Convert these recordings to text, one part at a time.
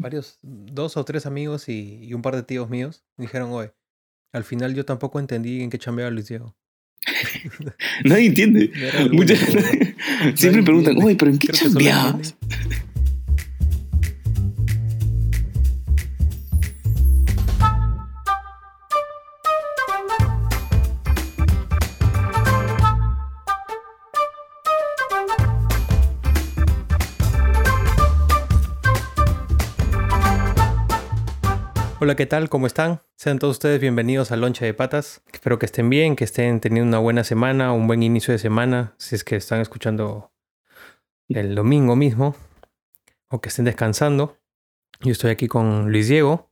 varios, dos o tres amigos y, un par de tíos míos dijeron, oye, al final yo tampoco entendí en qué chambeaba Luis Diego. Nadie entiende. siempre preguntan, oye, pero ¿en qué chambeabas? Hola, ¿qué tal? ¿Cómo están? Sean todos ustedes bienvenidos a Loncha de Patas. Espero que estén bien, que estén teniendo una buena semana, un buen inicio de semana, si es que están escuchando el domingo mismo, o que estén descansando. Yo estoy aquí con Luis Diego.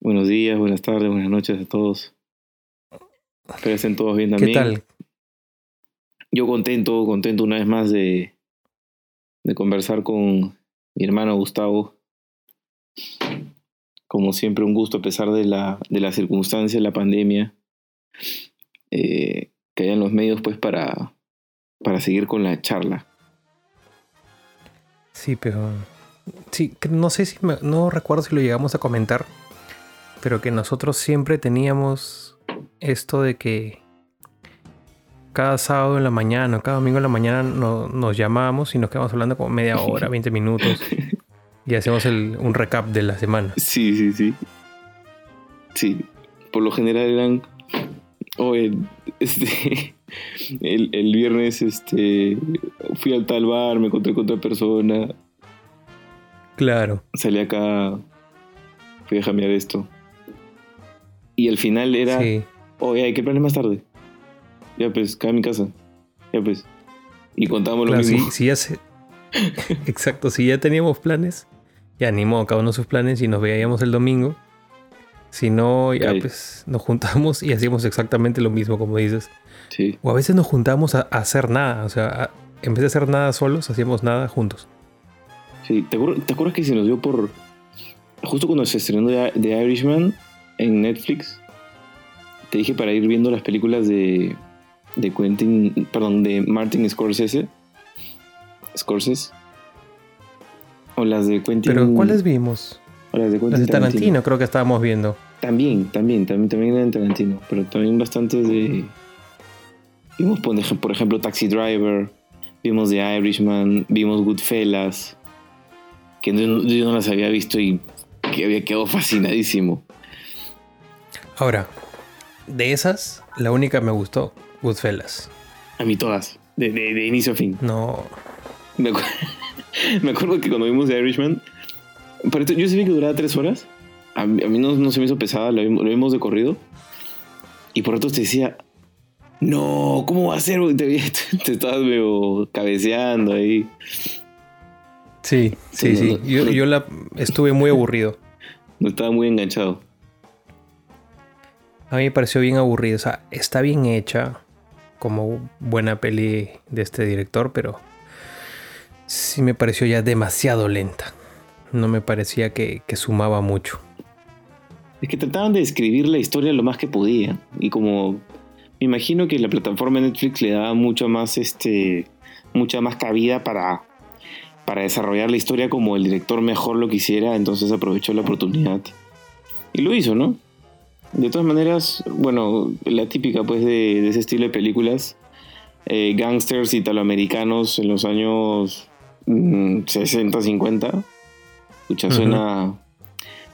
Buenos días, buenas tardes, buenas noches a todos. Espero que estén todos bien también. ¿Qué tal? Yo contento, contento una vez más de, de conversar con mi hermano Gustavo como siempre, un gusto a pesar de la, de la circunstancia, la pandemia, eh, que hayan los medios pues para, para seguir con la charla. Sí, pero sí, no sé si no recuerdo si lo llegamos a comentar, pero que nosotros siempre teníamos esto de que cada sábado en la mañana, cada domingo en la mañana nos llamábamos y nos quedamos hablando como media hora, 20 minutos. Y hacemos un recap de la semana. Sí, sí, sí. Sí. Por lo general eran. Oye, este. El, el, viernes, este. Fui al tal bar, me encontré con otra persona. Claro. Salí acá. Fui a jamear esto. Y al final era. Sí. Oye, hay que planes más tarde. Ya pues, cae a mi casa. Ya pues. Y contábamos lo mismo. Sí, sí, ya se... Exacto, si ya teníamos planes, ya animó cada uno sus planes y nos veíamos el domingo. Si no, ya pues nos juntamos y hacíamos exactamente lo mismo, como dices. Sí. O a veces nos juntamos a, hacer nada. O sea, en vez de hacer nada solos, hacíamos nada juntos. Sí, ¿te, acuerdas, que se nos dio por. Justo cuando se estrenó The, Irishman en Netflix? Te dije para ir viendo las películas de. de Quentin. Perdón, de Martin Scorsese. Scorsese. O las de Quentin. ¿Pero cuáles vimos? O las de Quentin. Las de Tarantino, creo que estábamos viendo. También, también, también, también eran Tarantino. Pero también bastantes de. Vimos, por ejemplo, Taxi Driver. Vimos The Irishman. Vimos Goodfellas. Que yo no las había visto y que había quedado fascinadísimo. Ahora, de esas, la única me gustó, Goodfellas. A mí todas, de, de inicio a fin. No. Me acuerdo. me acuerdo que cuando vimos The Irishman, yo sabía que duraba tres horas. A mí, no, se me hizo pesada, lo, vimos de corrido. Y por otros te decía, no, ¿cómo va a ser? Te, te estabas medio cabeceando ahí. Sí, sí, sí. yo, yo la estuve muy aburrido. No estaba muy enganchado. A mí me pareció bien aburrido. O sea, está bien hecha como buena peli de este director, pero sí me pareció ya demasiado lenta. No me parecía que, sumaba mucho. Es que trataban de escribir la historia lo más que podían. Y como me imagino que la plataforma Netflix le daba mucho más, este, mucha más cabida para, para desarrollar la historia como el director mejor lo quisiera, entonces aprovechó la oportunidad. Y lo hizo, ¿no? De todas maneras, bueno, la típica pues de, ese estilo de películas, eh, gangsters italoamericanos en los años 60, 50. Escucha, suena,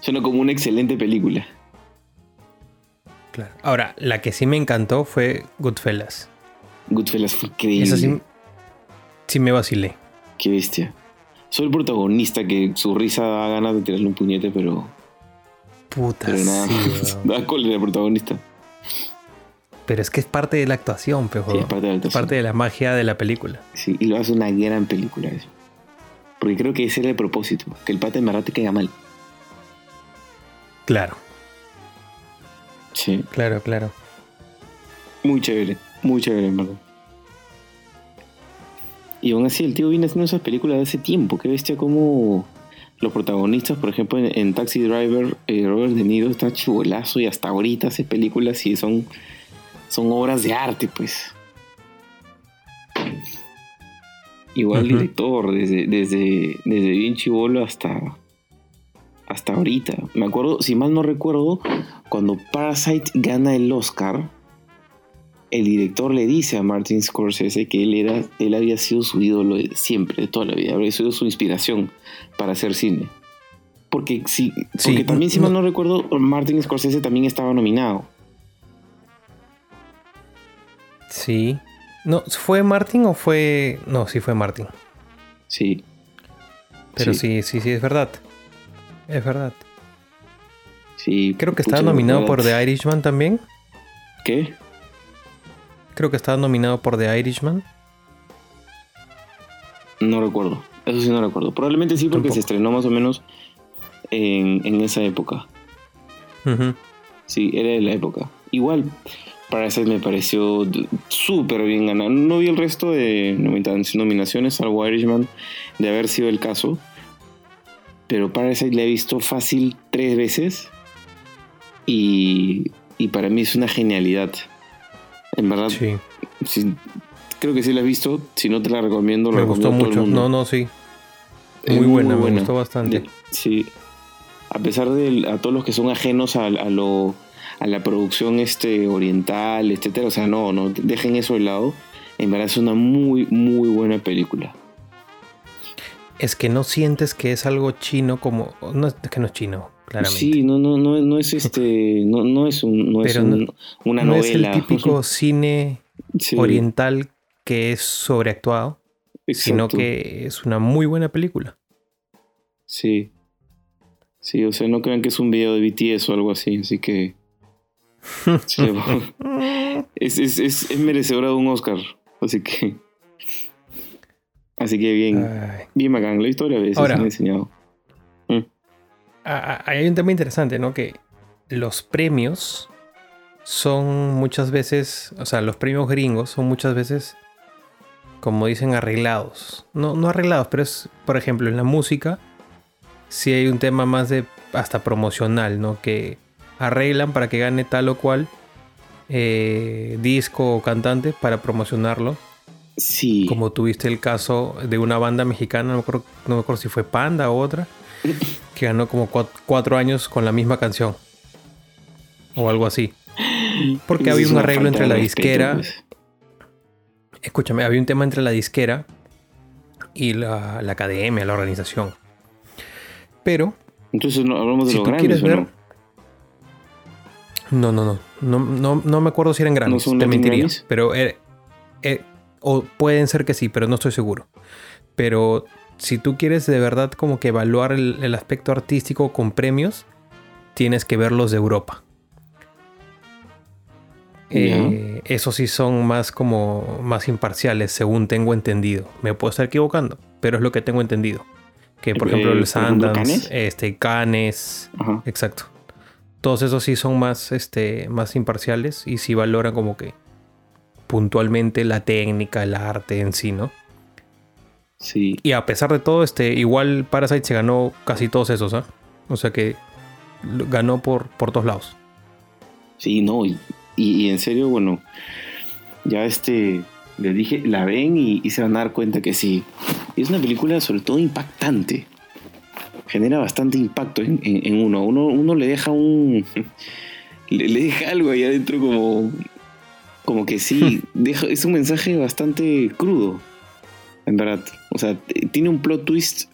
suena como una excelente película. Claro. Ahora, la que sí me encantó fue Goodfellas. Goodfellas fue increíble. Esa sí, sí me vacilé. Qué bestia. Soy el protagonista que su risa da ganas de tirarle un puñete, pero. Puta, pero nada, sí, da cólera el protagonista. Pero es que es parte de la actuación, pero es parte de la actuación. parte de la magia de la película. Sí, y lo hace una gran película eso. Porque creo que ese era el propósito, que el pata en verdad te caiga mal. Claro. Sí. Claro, claro. Muy chévere, muy chévere, en verdad. Y aún así, el tío viene haciendo esas películas de hace tiempo. Qué bestia como los protagonistas, por ejemplo, en, Taxi Driver, eh, Robert De Niro está chivolazo y hasta ahorita hace películas y son, son obras de arte, pues. Igual director, desde, desde, desde bien chivolo hasta, hasta ahorita. Me acuerdo, si mal no recuerdo, cuando Parasite gana el Oscar, el director le dice a Martin Scorsese que él, era, él había sido su ídolo de siempre, de toda la vida, había sido su inspiración para hacer cine. Porque, sí, porque también, si mal no recuerdo, Martin Scorsese también estaba nominado. Sí. No, ¿fue Martin o fue.? No, sí fue Martin. Sí. Pero sí, sí, sí, es verdad. Es verdad. Sí. Creo que estaba nominado por The Irishman también. ¿Qué? Creo que estaba nominado por The Irishman. No recuerdo. Eso sí no recuerdo. Probablemente sí porque se estrenó más o menos en, esa época. Sí, era de la época. Igual, Parasite me pareció súper bien ganado. No vi el resto de nominaciones, al Irishman, de haber sido el caso. Pero Parasite la he visto fácil tres veces. Y, y para mí es una genialidad. En verdad, sí. creo que sí la has visto. Si no te la recomiendo, me gustó mucho. No, no, sí. Muy, buena, me gustó bastante. Sí, a pesar de a todos los que son ajenos a, lo, a la producción este, oriental, etcétera, o sea, no, no, dejen eso de lado. En verdad es una muy, muy buena película. Es que no sientes que es algo chino como. No es que no es chino, claramente. Sí, no, no, no, no es este. No, no es, un, no es una no novela. es el típico cine oriental que es sobreactuado. Sino que es una muy buena película. Sí. Sí, o sea, no crean que es un video de BTS o algo así, así que. es, es, es, es, merecedora de un Oscar, así que. Así que bien. Bien bacán, la historia a veces Ahora, han enseñado. Mm. Hay un tema interesante, ¿no? Que los premios son muchas veces, o sea, los premios gringos son muchas veces, como dicen, arreglados. No, no arreglados, pero es, por ejemplo, en la música si hay un tema más de hasta promocional, ¿no? Que arreglan para que gane tal o cual eh, disco o cantante para promocionarlo. Sí. Como tuviste el caso de una banda mexicana, no me acuerdo, no me acuerdo si fue Panda o otra, que ganó como cuatro, años con la misma canción. O algo así. Porque había un arreglo entre la disquera. Pues. Escúchame, había un tema entre la disquera y la, la academia, la organización. Pero. Entonces no, hablamos de los grandes. ver, no? No? No, no, no, me acuerdo si eran grandes. ¿No te mentiría. Pero eh, eh, o pueden ser que sí, pero no estoy seguro. Pero si tú quieres de verdad como que evaluar el, aspecto artístico con premios, tienes que verlos de Europa. Eh, esos sí son más como más imparciales, según tengo entendido. Me puedo estar equivocando, pero es lo que tengo entendido. Que por ejemplo el Sundance, este, Canes, exacto. Todos esos sí son más, este, más imparciales y sí valoran como que puntualmente la técnica, el arte en sí, ¿no? Sí. Y a pesar de todo, este, igual Parasite se ganó casi todos esos, ¿ah? O sea que ganó por, por todos lados. Sí, no, y, en serio, bueno, ya este, les dije, la ven y, se van a dar cuenta que sí, es una película sobre todo impactante. Genera bastante impacto en, uno. uno. Uno le deja un. le, deja algo ahí adentro como. Como que sí. deja, es un mensaje bastante crudo. En verdad. O sea, tiene un plot twist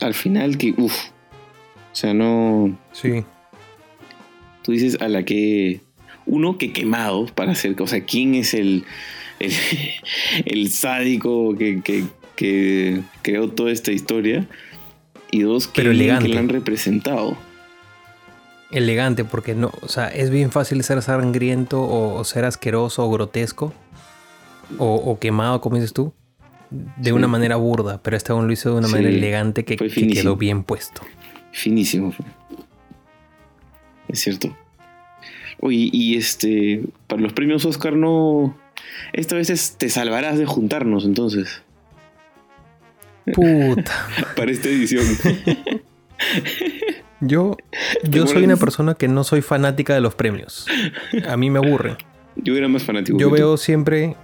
al final que. Uff. O sea, no. Sí. Tú dices a la que. Uno que quemado para hacer. O sea, ¿quién es el. El, sádico que, que creó toda esta historia y dos que, la han representado. Elegante, porque no, o sea, es bien fácil ser sangriento o, ser asqueroso o grotesco o, quemado, como dices tú, de una manera burda, pero este aún lo hizo de una manera elegante que, quedó bien puesto. Finísimo. Es cierto. Oye, y este, para los premios Oscar no... Esta vez te salvarás de juntarnos entonces. Puta. Para esta edición. Yo, yo soy una persona que no soy fanática de los premios. A mí me aburre. Yo era más fanático. Yo veo siempre.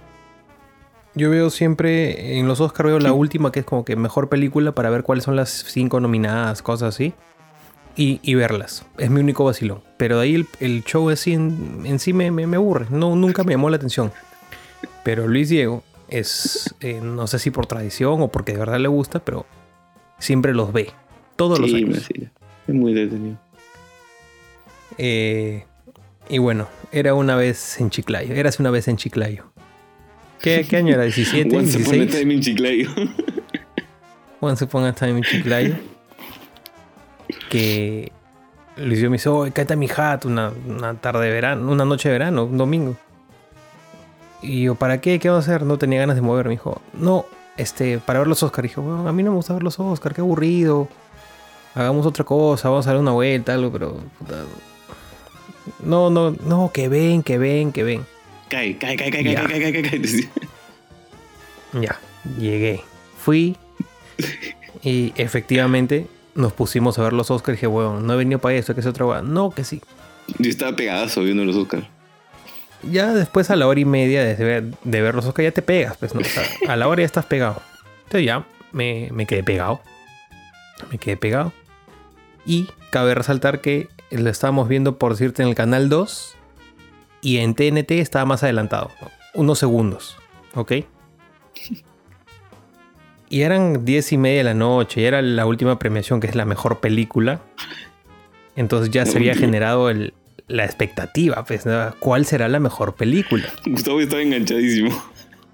Yo veo siempre en los Oscars veo la última que es como que mejor película para ver cuáles son las cinco nominadas, cosas así. y, verlas. Es mi único vacilón. Pero de ahí el, show así en, en sí me, me, aburre. No, nunca me llamó la atención. Pero Luis Diego es, eh, no sé si por tradición o porque de verdad le gusta, pero siempre los ve. Todos los años. Es muy detenido. Eh, y bueno, era una vez en Chiclayo. Eras una vez en Chiclayo. ¿Qué, qué año era? ¿17? Once 16? upon a time in Chiclayo. Once upon a time in Chiclayo. Que Luis me dice, oh, cállate mi hat una, una tarde de verano, una noche de verano, un domingo. Y yo, ¿para qué? ¿Qué vamos a hacer? No tenía ganas de mover. Me dijo, no, este, para ver los Oscars. Dije, bueno, a mí no me gusta ver los Oscars, qué aburrido. Hagamos otra cosa, vamos a dar una vuelta, algo, pero. no, no, no, que ven, que ven, que ven. Cae, cae, cae, cae, cae, cae, cae, cae, Ya, llegué. Fui. Y efectivamente nos pusimos a ver los Oscars. Y dije, bueno, no he venido para eso, que es otra No, que sí. Yo estaba pegadazo viendo los Oscars ya después a la hora y media de ver, de ver los Oscars ya te pegas, pues no, a la hora ya estás pegado. Entonces ya me, me, quedé pegado. Me quedé pegado. Y cabe resaltar que lo estábamos viendo, por decirte, en el canal 2 y en TNT estaba más adelantado, unos segundos, ¿ok? Y eran 10 y media de la noche, y era la última premiación, que es la mejor película. Entonces ya se había generado el, la expectativa, pues, ¿cuál será la mejor película? Gustavo estaba enganchadísimo.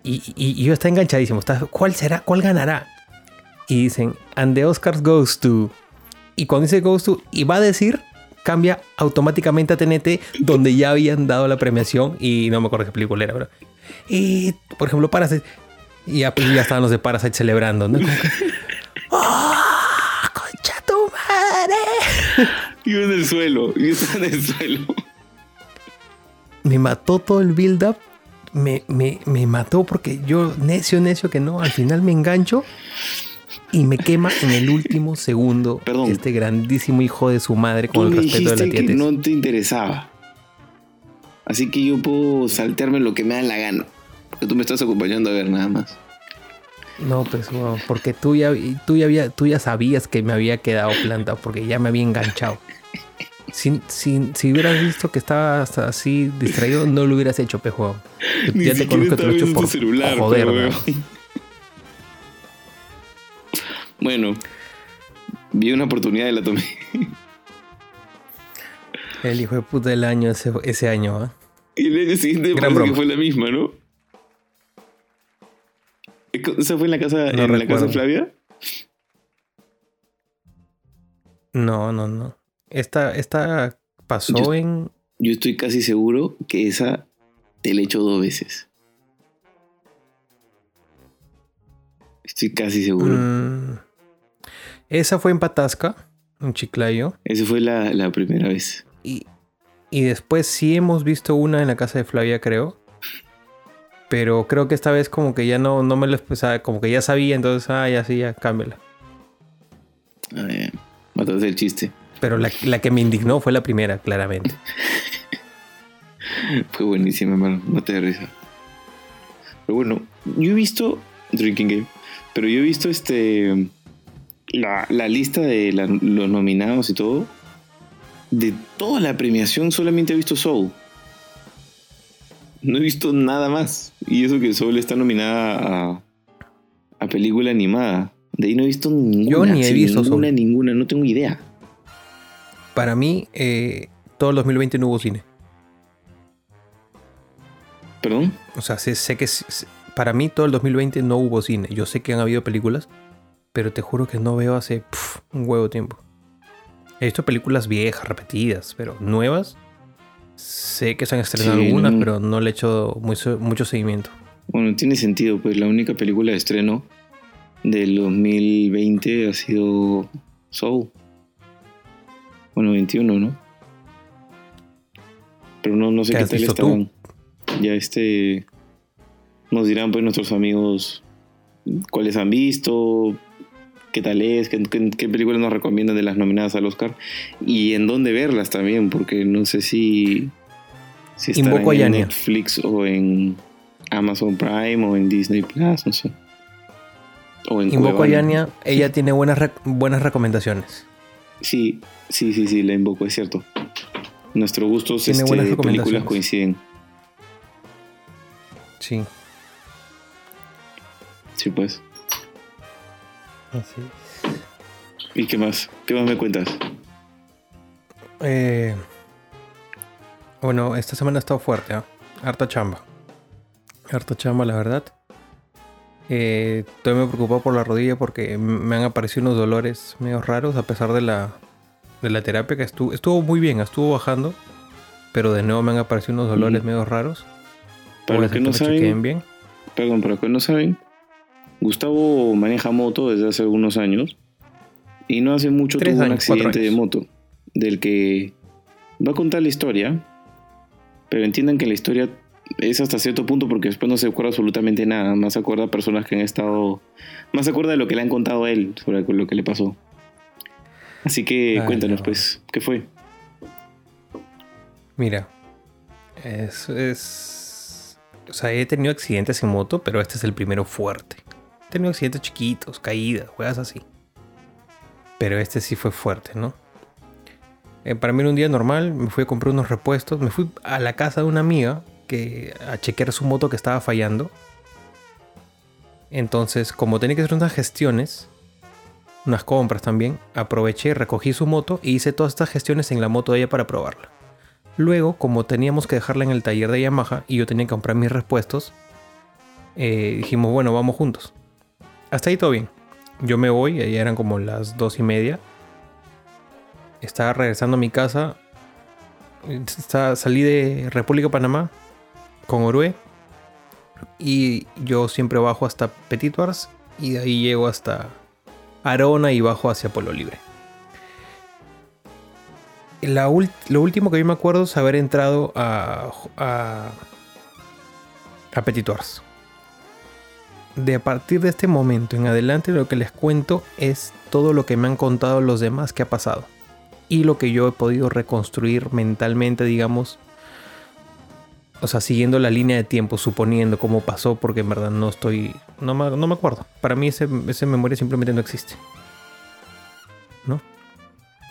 Y, yo estaba enganchadísimo. ¿Cuál será? ¿Cuál ganará? Y dicen, and the Oscars goes to. Y cuando dice goes to, y va a decir, cambia automáticamente a TNT, donde ya habían dado la premiación. Y no me acuerdo qué película era, pero. Y, por ejemplo, Parasite. Y ya, pues, ya estaban los de Parasite celebrando, ¿no? ¡Oh, concha tu madre! Yo en el suelo, yo estaba en el suelo. Me mató todo el build-up. Me, me, me, mató porque yo, necio, necio, que no, al final me engancho y me quema en el último segundo. Perdón. Este grandísimo hijo de su madre con el respeto de la tía. Que no te interesaba. Así que yo puedo saltearme lo que me da la gana. Porque tú me estás acompañando a ver nada más. No, pues, porque tú ya, tú, ya había, tú ya sabías que me había quedado plantado, porque ya me había enganchado. Si, si, hubieras visto que estaba así distraído, no lo hubieras hecho, pejo. ya te conozco te lo he hecho por celular, joder. Bueno, vi una oportunidad y la tomé. El hijo de puta del año ese, ese año, ¿eh? Y el año siguiente parece que fue la misma, ¿no? ¿Esa fue en la casa, en la casa Flavia? No, no, no. Esta, esta pasó en. Yo estoy casi seguro que esa te la he hecho dos veces. Estoy casi seguro. Mm, esa fue en Patasca, en Chiclayo. Esa fue la, primera vez. Y, y después sí hemos visto una en la casa de Flavia, creo. Pero creo que esta vez como que ya no, no me lo expresaba, como que ya sabía, entonces, ah, ya sí, ya cámbiala. Ah. Mataste el chiste. Pero la, que me indignó fue la primera, claramente. fue buenísima, hermano. No te risa. Pero bueno, yo he visto Drinking Game, pero yo he visto este la, lista de los nominados y todo. De toda la premiación solamente he visto Soul. No he visto nada más. Y eso que Soul está nominada a, a película animada. De ahí no he visto ninguna. Yo ni he visto ninguna, ninguna, no tengo idea. Para mí, eh, todo el 2020 no hubo cine. ¿Perdón? O sea, sé, que para mí todo el 2020 no hubo cine. Yo sé que han habido películas, pero te juro que no veo hace un huevo tiempo. He visto películas viejas, repetidas, pero nuevas. Sé que se han estrenado algunas, pero no le he hecho mucho seguimiento. Bueno, tiene sentido, pues la única película de estreno del 2020 ha sido Soul. Bueno, 21, ¿no? Pero no, no sé qué, tal estaban. Ya este. Nos dirán pues nuestros amigos cuáles han visto, qué tal es, qué, películas nos recomiendan de las nominadas al Oscar y en dónde verlas también, porque no sé si, si están en Netflix o en Amazon Prime o en Disney Plus, no sé. O en Invoco a Yania, ella tiene buenas, buenas recomendaciones. Sí, sí, sí, sí, la invoco, es cierto. Nuestros gustos este, de películas coinciden. Sí. Sí, pues. Así ¿Y qué más? ¿Qué más me cuentas? Eh, bueno, esta semana ha estado fuerte, ¿ah? Harta chamba. Harta chamba, la verdad. Eh, estoy muy preocupado por la rodilla porque me han aparecido unos dolores medio raros a pesar de la, de la terapia que estuvo, estuvo muy bien, estuvo bajando. Pero de nuevo me han aparecido unos dolores Ujú. medio raros. Para los que no me saben, bien. perdón, para los que no saben, Gustavo maneja moto desde hace algunos años y no hace mucho Tres tuvo un años, cuatro accidente de moto del que va a contar la historia, pero entiendan que la historia es hasta cierto punto porque después no se acuerda absolutamente nada, más se acuerda a personas que han estado, más se acuerda de lo que le han contado a él sobre lo que le pasó. Así que Ay, cuéntanos no. pues, ¿qué fue? Mira, es, es. O sea, he tenido accidentes en moto, pero este es el primero fuerte. He tenido accidentes chiquitos, caídas, juegas así. Pero este sí fue fuerte, ¿no? Eh, para mí era un día normal, me fui a comprar unos repuestos, me fui a la casa de una amiga que a chequear su moto que estaba fallando. Entonces, como tenía que hacer unas gestiones, unas compras también, aproveché, recogí su moto y hice todas estas gestiones en la moto de ella para probarla. Luego, como teníamos que dejarla en el taller de Yamaha y yo tenía que comprar mis repuestos, eh, dijimos, bueno, vamos juntos. Hasta ahí todo bien. Yo me voy, ya eran como las dos y media. Estaba regresando a mi casa. Salí de República Panamá con Orue. Y yo siempre bajo hasta Petit Bars y de ahí llego hasta Arona y bajo hacia Polo Libre. Lo último que yo me acuerdo es haber entrado a, a, a Petit Wars. De a partir de este momento en adelante lo que les cuento es todo lo que me han contado los demás que ha pasado. Y lo que yo he podido reconstruir mentalmente, digamos. O sea, siguiendo la línea de tiempo, suponiendo cómo pasó, porque en verdad no estoy... No me, no me acuerdo. Para mí ese, esa memoria simplemente no existe. ¿No?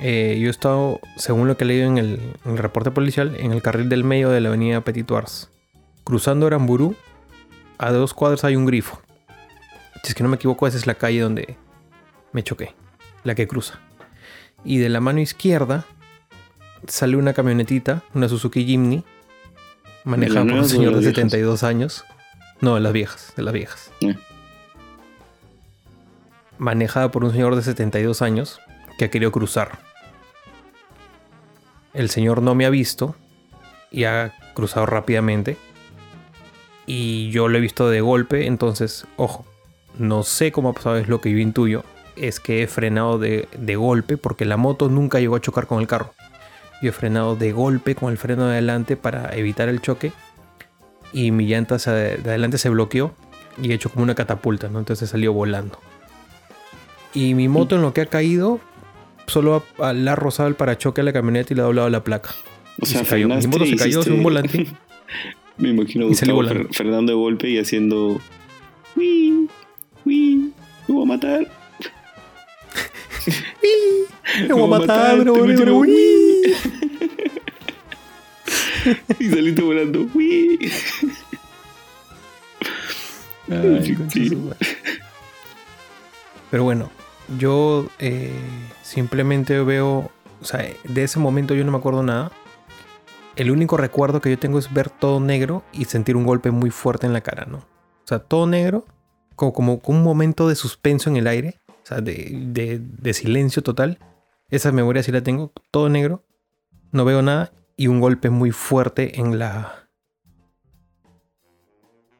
Eh, yo he estado, según lo que he leído en el, reporte policial, en el carril del medio de la avenida Petit Wars. Cruzando Aramburú, a dos cuadras hay un grifo. Si es que no me equivoco, esa es la calle donde me choqué, la que cruza. Y de la mano izquierda sale una camionetita, una Suzuki Jimny, manejada por un de señor de viejas? 72 años. No, de las viejas, de las viejas. Eh. Manejada por un señor de 72 años que ha querido cruzar. El señor no me ha visto y ha cruzado rápidamente. Y yo lo he visto de golpe, entonces, ojo, no sé cómo ha pasado, es lo que yo intuyo. Es que he frenado de, de golpe porque la moto nunca llegó a chocar con el carro. Yo he frenado de golpe con el freno de adelante para evitar el choque. Y mi llanta se- de adelante se bloqueó y he hecho como una catapulta, ¿no? Entonces salió volando. Y mi moto en lo que ha caído, solo ha- le ha rozado el parachoque a la camioneta y le ha doblado la placa. O Y sea, se cayó. Mi moto se cayó sin un volante. Me imagino. Fer- Fernando de golpe y haciendo. ¡Uy! ¡Uy! ¡Me voy a matar! Me voy a matar, bro, y saliste volando. ¡Uy! Ay, Sí. Pero bueno, yo eh, simplemente veo, o sea, de ese momento yo no me acuerdo nada. El único recuerdo que yo tengo es ver todo negro y sentir un golpe muy fuerte en la cara, ¿no? O sea, todo negro, como, como un momento de suspenso en el aire, o sea, de, de- de silencio total. Esa memoria sí la tengo, todo negro, no veo nada y un golpe muy fuerte en la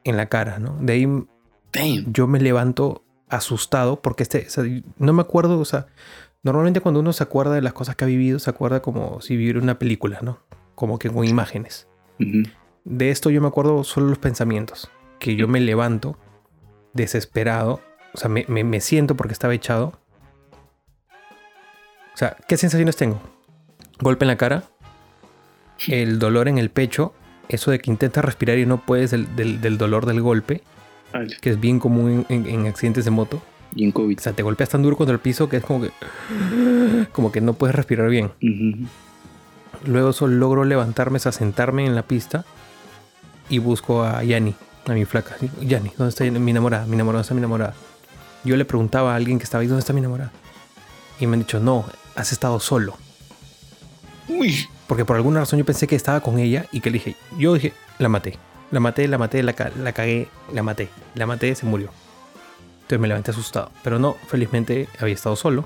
en la cara, ¿no? De ahí Damn. yo me levanto asustado porque este, o sea, no me acuerdo, o sea, normalmente cuando uno se acuerda de las cosas que ha vivido, se acuerda como si viviera una película, ¿no? Como que con imágenes. Ujú. De esto yo me acuerdo solo los pensamientos, que yo me levanto desesperado, o sea, me, me- me siento porque estaba echado. O sea, ¿qué sensaciones tengo? Golpe en la cara, el dolor en el pecho, eso de que intentas respirar y no puedes del- del- del dolor del golpe Ay, que es bien común en, en- en accidentes de moto. Y en COVID. O sea, te golpeas tan duro contra el piso que es como que. Como que no puedes respirar bien. Luego solo logro levantarme, sea, sentarme en la pista y busco a Yani, a mi flaca. Yani, ¿dónde está mi enamorada? Mi enamorada, ¿dónde está mi enamorada? Yo le preguntaba a alguien que estaba ahí, ¿dónde está mi enamorada? Y me han dicho, no, has estado solo. Uy. Porque por alguna razón yo pensé que estaba con ella y que le dije, yo dije, la maté. La maté, la maté, la, la cagué, la maté. La maté, se murió. Entonces me levanté asustado. Pero no, felizmente había estado solo.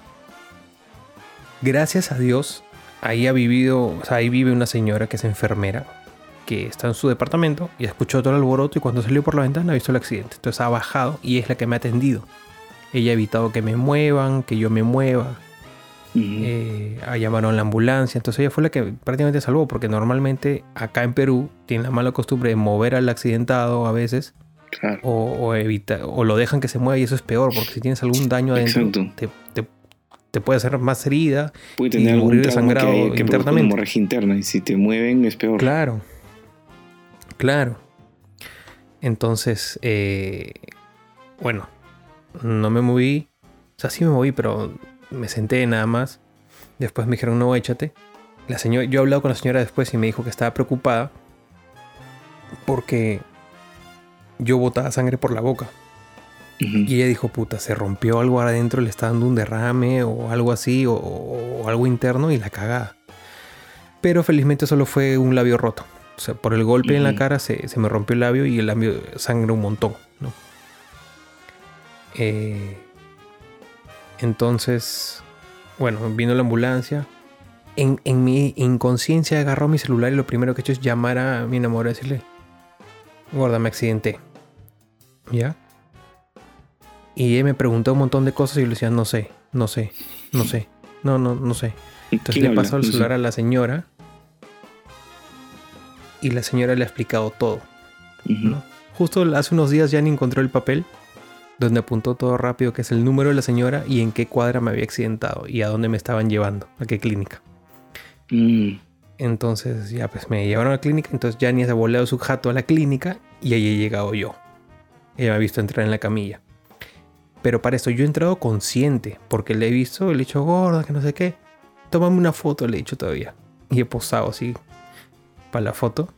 Gracias a Dios, ahí ha vivido, o sea, ahí vive una señora que es enfermera, que está en su departamento y escuchó todo el alboroto y cuando salió por la ventana ha visto el accidente. Entonces ha bajado y es la que me ha atendido. Ella ha evitado que me muevan, que yo me mueva. Eh, llamaron a la ambulancia. Entonces ella fue la que prácticamente salvó, porque normalmente acá en Perú tienen la mala costumbre de mover al accidentado a veces Claro. o, o evita, o lo dejan que se mueva y eso es peor, porque si tienes algún daño adentro, te, te- te puede hacer más herida. Puede tener y algún trauma que, que internamente. hemorragia interna y si te mueven es peor. Claro, claro. Entonces, eh, bueno, no me moví. O sea, sí me moví, pero me senté nada más. Después me dijeron, no, échate. La señora, yo he hablado con la señora después y me dijo que estaba preocupada porque yo botaba sangre por la boca. Y ella dijo, puta, se rompió algo adentro, le está dando un derrame o algo así, o, o algo interno y la cagada. Pero felizmente solo fue un labio roto. O sea, por el golpe en la cara se, se me rompió el labio y el labio sangra un montón, ¿no? Eh, entonces, bueno, vino la ambulancia. En, en mi inconsciencia agarró mi celular y lo primero que he hecho es llamar a mi enamorada y decirle, gorda, me accidenté. ¿Ya? Y ella me preguntó un montón de cosas y yo le decía, no sé, no sé, no sé, no, no, no sé. Entonces ¿Quién le habla? pasó el No sé. celular a la señora y la señora le ha explicado todo. Justo hace unos días ya ni encontró el papel donde apuntó todo rápido que es el número de la señora y en qué cuadra me había accidentado y a dónde me estaban llevando, a qué clínica. Mm. Entonces ya pues me llevaron a la clínica, entonces ya ni se ha volado su jato a la clínica y ahí he llegado yo. Ella me ha visto entrar en la camilla. Pero para esto yo he entrado consciente, porque le he visto, le he dicho gorda, que no sé qué. Tómame una foto, le he dicho todavía. Y he posado así para la foto.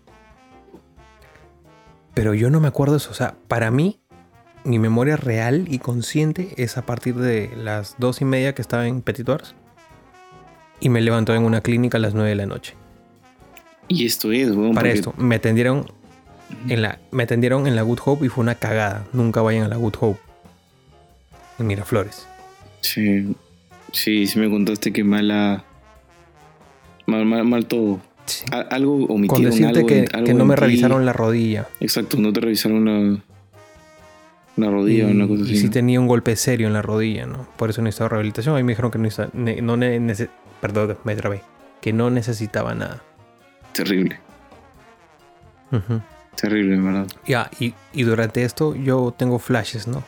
Pero yo no me acuerdo eso. O sea, para mí, mi memoria real y consciente es a partir de las dos y media que estaba en Petit Tours. Y me levantó en una clínica a las nueve de la noche. Y esto es, weón. Para porque- esto, me atendieron en la, me atendieron en la Good Hope y fue una cagada. Nunca vayan a la Good Hope. En Miraflores. Sí, sí, sí me contaste que mala. Mal, mal, mal todo. Algo Con omitieron. decirte algo que, algo que no me revisaron la rodilla. Exacto, no te revisaron la, la rodilla o una cosa y así. sí ¿no? tenía un golpe serio en la rodilla, ¿no? Por eso necesitaba rehabilitación. Ahí me dijeron que no, necesita- ne- no ne- nece- perdón, me trabé. Que no necesitaba nada. Terrible, terrible, en verdad. Ya, y, y durante esto yo tengo flashes, ¿no?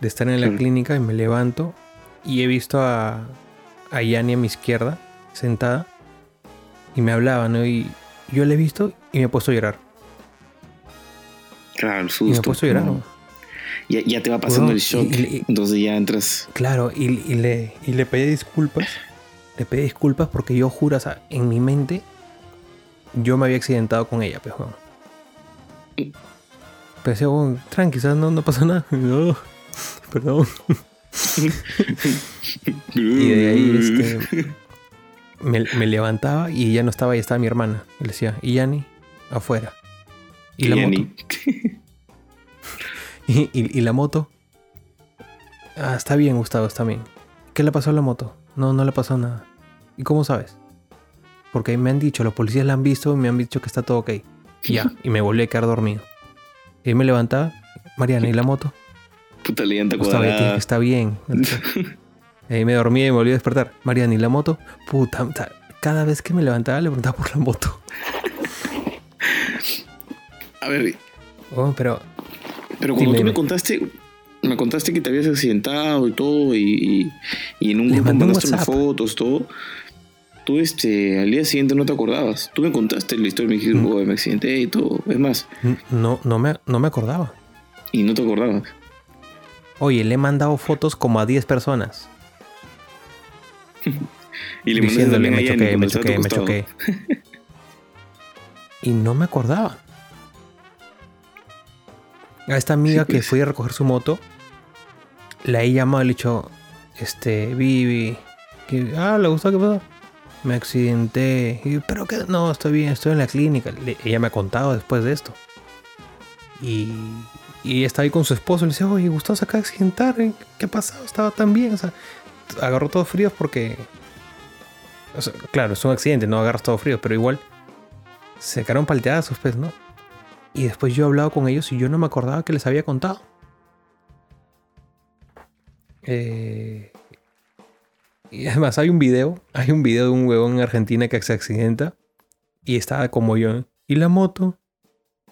De estar en la clínica y me levanto y he visto a, a Yani a mi izquierda, sentada, y me hablaba, ¿no? Y yo le he visto y me he puesto a llorar. Claro, el Y susto. me he puesto a llorar, ¿no? Ya, ya te va pasando el shock. y- y- entonces ya entras. Claro, y, y le, y le pedí disculpas. Le pedí disculpas porque yo juro, o sea, en mi mente, yo me había accidentado con ella, pues. Pero decía, weón, tranqui. No, no pasa nada. No, perdón. Y de ahí este, me, me levantaba y ya no estaba, y estaba mi hermana. Y le decía, y Yani, afuera. Y la ya moto. Y, y- y la moto. Ah, está bien, Gustavo, está bien. ¿Qué le pasó a la moto? No, no le pasó nada. ¿Y cómo sabes? Porque me han dicho, los policías la han visto y me han dicho que está todo ok. Ya, y me volví a quedar dormido. Y ahí me levantaba, Mariana, ¿y la moto? Puta leyenda Gustavo, cuadrada. está bien. Y ahí me dormía y me volví a despertar. Mariana, ¿y la moto? Puta, cada vez que me levantaba le preguntaba por la moto. A ver, Oh, pero pero cuando Dime, tú me contaste. Me contaste que te habías accidentado y todo, y, y, y en un grupo mandaste unas fotos, todo. Tú, este, al día siguiente no te acordabas. Tú me contaste la historia, me dijiste, Mm. "Oh, me accidenté y todo. Es más, n- no, no, me, no me acordaba. y no te acordabas. Oye, le he mandado fotos como a 10 personas. y le diciéndole, me choqué, me choqué, me choqué. y no me acordaba. A esta amiga Sí, que fui a recoger su moto, la he llamado y le he dicho, este, Vivi, que, ah, ¿le gustó qué pasó? Me accidenté. Y, pero que no, estoy bien, estoy en la clínica. Le- ella me ha contado después de esto. Y, y está ahí con su esposo y le dice, oye, Gustavo se acaba de accidentar. ¿eh? ¿Qué ha pasado? Estaba tan bien. O sea, agarró todo frío porque... o sea, claro, es un accidente, no agarras todo frío, pero igual se quedaron palteadas pues, ¿no? Y después yo he hablado con ellos y yo no me acordaba que les había contado. Eh, y además hay un video, hay un video de un huevón en Argentina que se accidenta y estaba como yo. ¿eh? ¿Y la moto?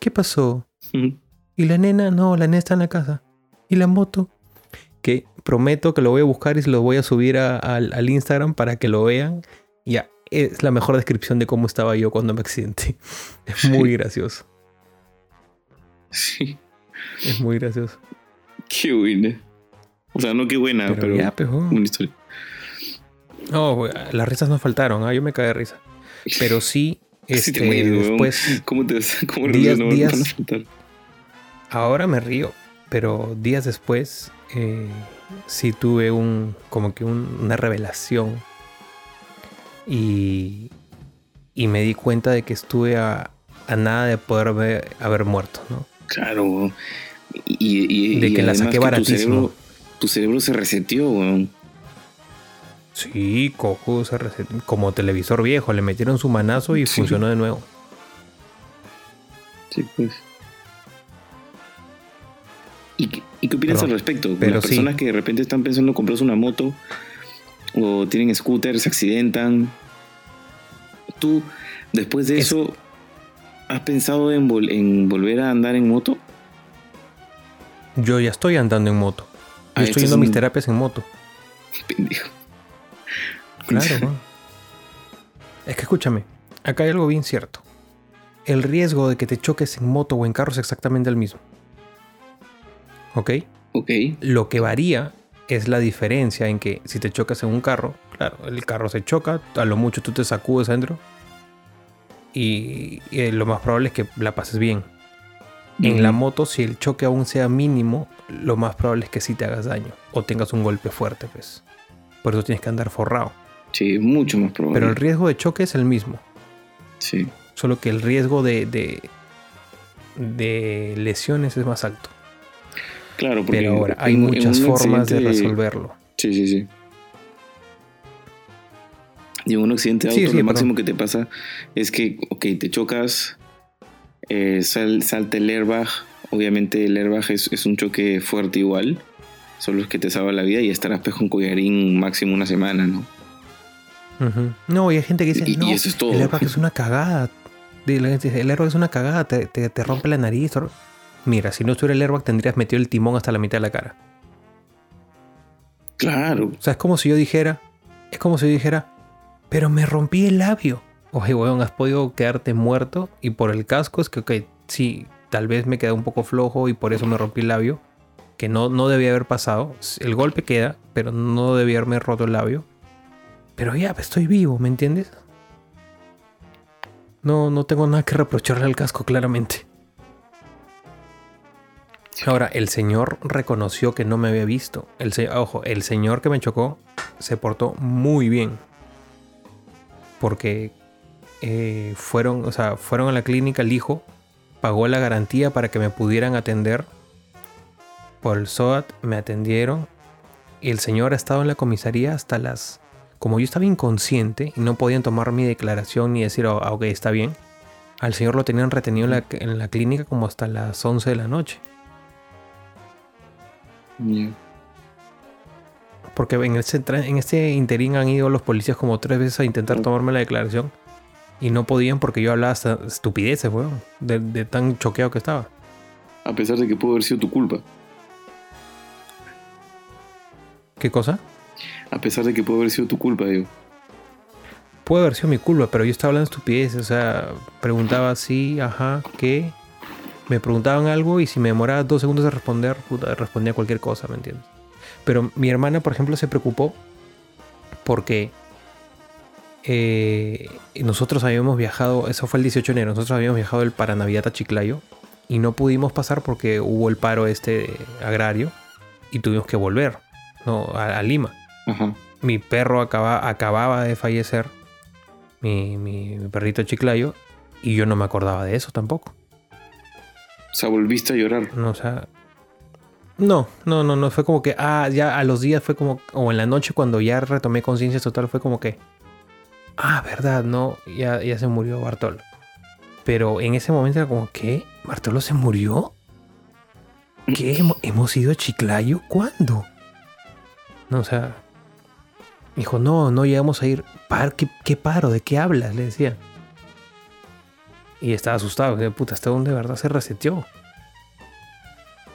¿Qué pasó? ¿Y la nena? No, la nena está en la casa. ¿Y la moto? Que prometo que lo voy a buscar y se lo voy a subir a- al Instagram para que lo vean. Ya, es la mejor descripción de cómo estaba yo cuando me accidenté. Es muy gracioso. Sí. Es muy gracioso. Qué buena. O sea, no qué buena, Pero, pero, ya, weón. una historia. No, las risas no faltaron. Ah, yo me caí de risa. Pero sí, este, te mueres, después, ¿Cómo te cómo días- días, no días- faltar? ahora me río. Pero días después, eh, sí tuve un, como que un- una revelación. Y, y me di cuenta de que estuve a, a nada de poder haber muerto, ¿no? Claro. Y, y, De y que la saqué tu baratísimo. cerebro, tu cerebro se reseteó, weón. Sí, cojo, se reset- como televisor viejo, le metieron su manazo y Sí. funcionó de nuevo. Sí, pues. ¿Y, qué- y qué opinas al respecto? pero Las sí. personas que de repente están pensando en comprarse una moto o tienen scooters, se accidentan. ¿Tú, después de Es- eso, has pensado en, vol- en volver a andar en moto? Yo ya estoy andando en moto. Yo Ah, estoy yendo a mis terapias en moto. Pendejo. Claro. Es que escúchame, acá hay algo bien cierto. El riesgo de que te choques en moto o en carro es exactamente el mismo. ¿Ok? Ok. Lo que varía es la diferencia en que si te chocas en un carro, claro, el carro se choca, a lo mucho tú te sacudes adentro y, y lo más probable es que la pases bien. En la moto, si el choque aún sea mínimo, lo más probable es que sí te hagas daño o tengas un golpe fuerte, pues. Por eso tienes que andar forrado. Sí, mucho más probable. Pero el riesgo de choque es el mismo. Sí. Solo que el riesgo de, de, de lesiones es más alto. Claro, porque Pero ahora hay en- muchas formas de resolverlo. Sí, sí, sí. Y en un accidente de auto sí, lo máximo que te pasa es que, ok, te chocas, eh, sal- salta el airbag. Obviamente el airbag es, es un choque fuerte igual. Solo es que te salva la vida y estarás pues con collarín máximo una semana, ¿no? No, y hay gente que dice, Y- y no, eso es todo". el airbag es una cagada. El airbag es una cagada, te, te- te rompe la nariz. tor-". Mira, si no estuviera el airbag tendrías metido el timón hasta la mitad de la cara. Claro. O sea, es como si yo dijera, es como si yo dijera, pero me rompí el labio. Oye, weón, has podido quedarte muerto y por el casco es que, ok, sí, tal vez me quedé un poco flojo y por eso me rompí el labio, que no, no debía haber pasado. El golpe queda, pero no debía haberme roto el labio. Pero ya, estoy vivo, ¿me entiendes? No, no tengo nada que reprocharle al casco, claramente. Ahora, el señor reconoció que no me había visto. El ojo, el señor que me chocó se portó muy bien. Porque eh, fueron, o sea, fueron a la clínica, el hijo pagó la garantía para que me pudieran atender. Por el SOAT me atendieron. Y el señor ha estado en la comisaría hasta las... Como yo estaba inconsciente y no podían tomar mi declaración ni decir, "Oh, ok, está bien. Al señor lo tenían retenido en la, en la clínica como hasta las 11 de la noche. Porque en este, en este interín han ido los policías como tres veces a intentar tomarme la declaración. Y no podían porque yo hablaba hasta estupideces, weón. De, de tan choqueado que estaba. A pesar de que pudo haber sido tu culpa. ¿Qué cosa? A pesar de que pudo haber sido tu culpa, digo. Puede haber sido mi culpa, pero yo estaba hablando estupideces. O sea, preguntaba así, ajá, ¿qué? me preguntaban algo y si me demoraba dos segundos de responder, puta, respondía cualquier cosa, ¿me entiendes? Pero mi hermana, por ejemplo, se preocupó porque eh, nosotros habíamos viajado, eso fue el 18 de enero, nosotros habíamos viajado el para Navidad a Chiclayo y no pudimos pasar porque hubo el paro este agrario y tuvimos que volver ¿no? a, Lima. Mi perro acaba, acababa de fallecer, mi, mi, mi perrito Chiclayo, y yo no me acordaba de eso tampoco. O sea, volviste a llorar. No, o sea. No, no, no, no. Fue como que, ah, ya a los días fue como, o en la noche cuando ya retomé conciencia total, fue como que, ah, verdad, no, ya, ya se murió Bartolo. Pero en ese momento era como, ¿qué? ¿Bartolo se murió? ¿Qué? ¿Hemos ido a Chiclayo? ¿Cuándo? No, o sea, dijo, no, no llegamos a ir. Par, ¿qué, ¿Qué paro? ¿De qué hablas? Le decía. Y estaba asustado. Puta, ¿hasta dónde de verdad se reseteó?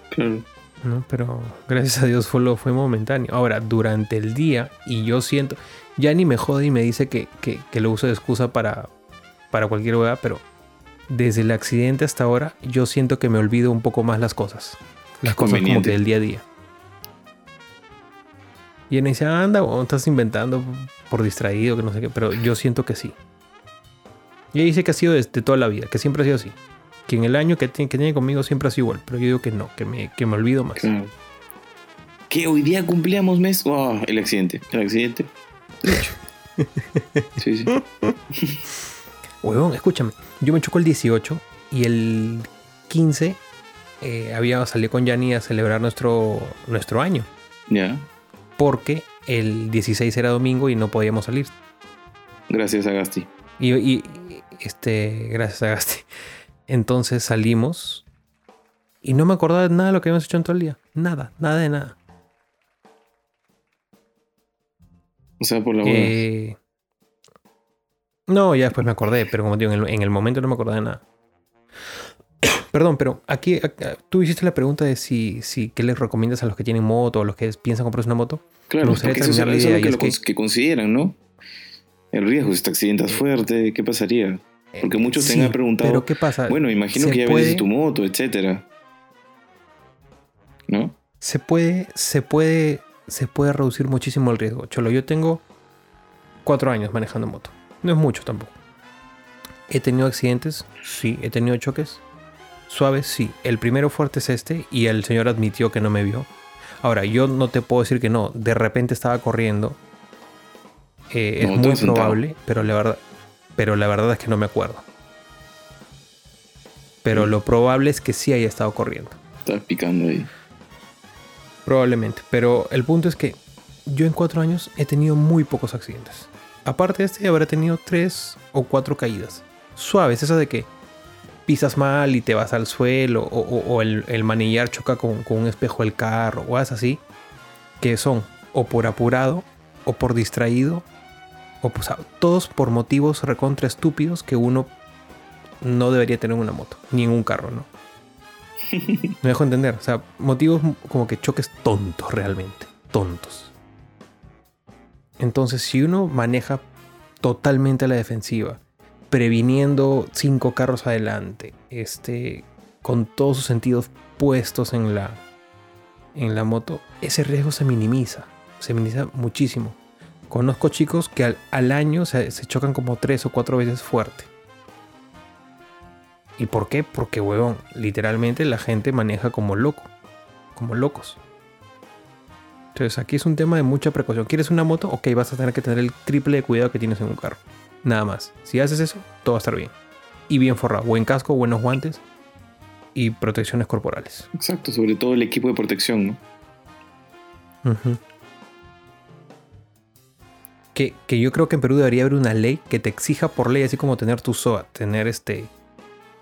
Claro. ¿No? Pero gracias a Dios fue, lo, fue momentáneo. Ahora, durante el día, y yo siento, ya ni me jode y me dice que, lo uso de excusa para, para cualquier hueá, pero desde el accidente hasta ahora, yo siento que me olvido un poco más las cosas. Las cosas como que del día a día. Y él me dice, anda, o estás inventando por distraído, que no sé qué, pero yo siento que sí. Y dice que ha sido desde toda la vida, que siempre ha sido así. Que en el año que tiene, que tiene conmigo siempre ha sido igual. Pero yo digo que no, que me, que me olvido más. Que hoy día cumplíamos mes. Oh, el accidente. El accidente. sí, sí. Huevón, escúchame. Yo me chocó el 18 y el 15 eh, había salido con Yanni a celebrar nuestro, nuestro año. Ya. Porque el 16 era domingo y no podíamos salir. Gracias a Gasti. y, este, gracias a Gasti. Entonces salimos y no me acordaba de nada de lo que habíamos hecho en todo el día. Nada, nada de nada. O sea, por la eh... No, ya después me acordé, pero como digo, en el, momento no me acordaba de nada. Perdón, pero aquí, tú hiciste la pregunta de si, si qué les recomiendas a los que tienen moto o a los que piensan comprarse una moto. Claro, eso, es lo que, que, consideran, ¿no? El riesgo, si te accidentas fuerte, ¿qué pasaría? Porque muchos te han preguntado. Pero ¿qué pasa? Bueno, imagino que ya ves tu moto, etcétera. ¿No? Se puede, se puede, se puede reducir muchísimo el riesgo. Cholo, yo tengo cuatro años manejando moto. No es mucho tampoco. He tenido accidentes, sí. He tenido choques. Suaves, sí. El primero fuerte es este y el señor admitió que no me vio. Ahora, yo no te puedo decir que no. De repente estaba corriendo. Eh, es muy probable, pero la verdad, pero la verdad es que no me acuerdo. Pero lo probable es que sí haya estado corriendo. Estás picando ahí. Probablemente. Pero el punto es que yo en cuatro años he tenido muy pocos accidentes. Aparte de este, habré tenido tres o cuatro caídas. Suaves, esa de que pisas mal y te vas al suelo, o, el, manillar choca con, un espejo del carro, o así, que son o por apurado, o por distraído, o pues, todos por motivos recontra estúpidos que uno no debería tener una moto, ni en un carro, ¿no? Me dejo entender, o sea, motivos como que choques tontos realmente, tontos. Entonces, si uno maneja totalmente a la defensiva, previniendo cinco carros adelante, este, con todos sus sentidos puestos en la, en la moto, ese riesgo se minimiza, se minimiza muchísimo. Conozco chicos que al, año se, chocan como tres o cuatro veces fuerte. ¿Y por qué? Porque, huevón, literalmente la gente maneja como loco. Como locos. Entonces aquí es un tema de mucha precaución. ¿Quieres una moto? Ok, vas a tener que tener el triple de cuidado que tienes en un carro. Nada más. Si haces eso, todo va a estar bien. Y bien forrado. Buen casco, buenos guantes y protecciones corporales. Exacto, sobre todo el equipo de protección, ¿no? Que, yo creo que en Perú debería haber una ley que te exija por ley, así como tener tu SOA, tener este...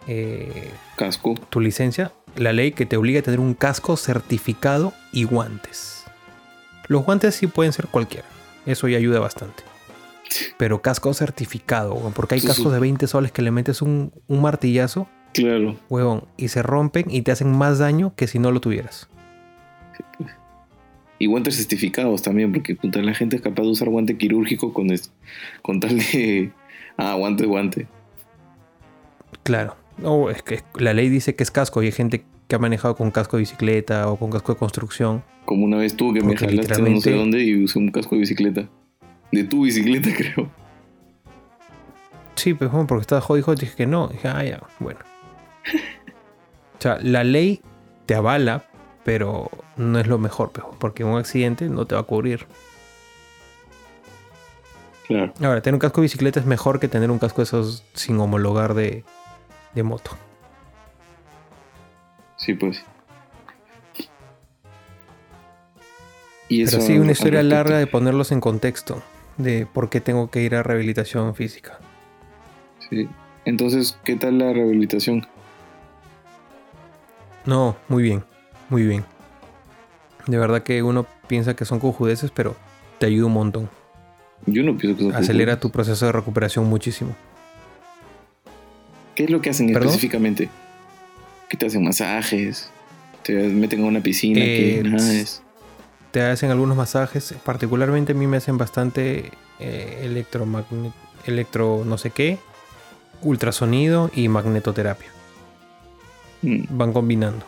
Eh, casco. Tu licencia, la ley que te obliga a tener un casco certificado y guantes. Los guantes sí pueden ser cualquiera, eso ya ayuda bastante. Pero casco certificado, porque hay cascos de 20 soles que le metes un, un martillazo. Claro. Huevón, y se rompen y te hacen más daño que si no lo tuvieras. Y guantes certificados también, porque la gente es capaz de usar guante quirúrgico con, con tal de. Ah, guante, guante. Claro. No, es que la ley dice que es casco y hay gente que ha manejado con casco de bicicleta o con casco de construcción. Como una vez tú que me jalaste no sé literalmente- dónde y usé un casco de bicicleta. De tu bicicleta, creo. Sí, pues bueno, porque estaba jodido, jodido, dije que no. Dije, ah, ya, bueno. O sea, la ley te avala, pero no es lo mejor, pues, porque un accidente no te va a cubrir. Claro. Ahora, tener un casco de bicicleta es mejor que tener un casco de esos sin homologar de, de moto. Sí, pues. Y eso Pero sí, una historia larga de ponerlos en contexto de por qué tengo que ir a rehabilitación física. Sí. Entonces, ¿qué tal la rehabilitación? No, muy bien, muy bien. De verdad que uno piensa que son cojudeces, pero te ayuda un montón. Yo no pienso que sea Acelera tu proceso de recuperación muchísimo. ¿Qué es lo que hacen ¿Perdón? específicamente? ¿Que te hacen masajes? ¿Te meten a una piscina? Eh, que nada es? Te hacen algunos masajes, particularmente a mí me hacen bastante eh, electromagnet, electro no sé qué, ultrasonido y magnetoterapia. Mm, van combinando.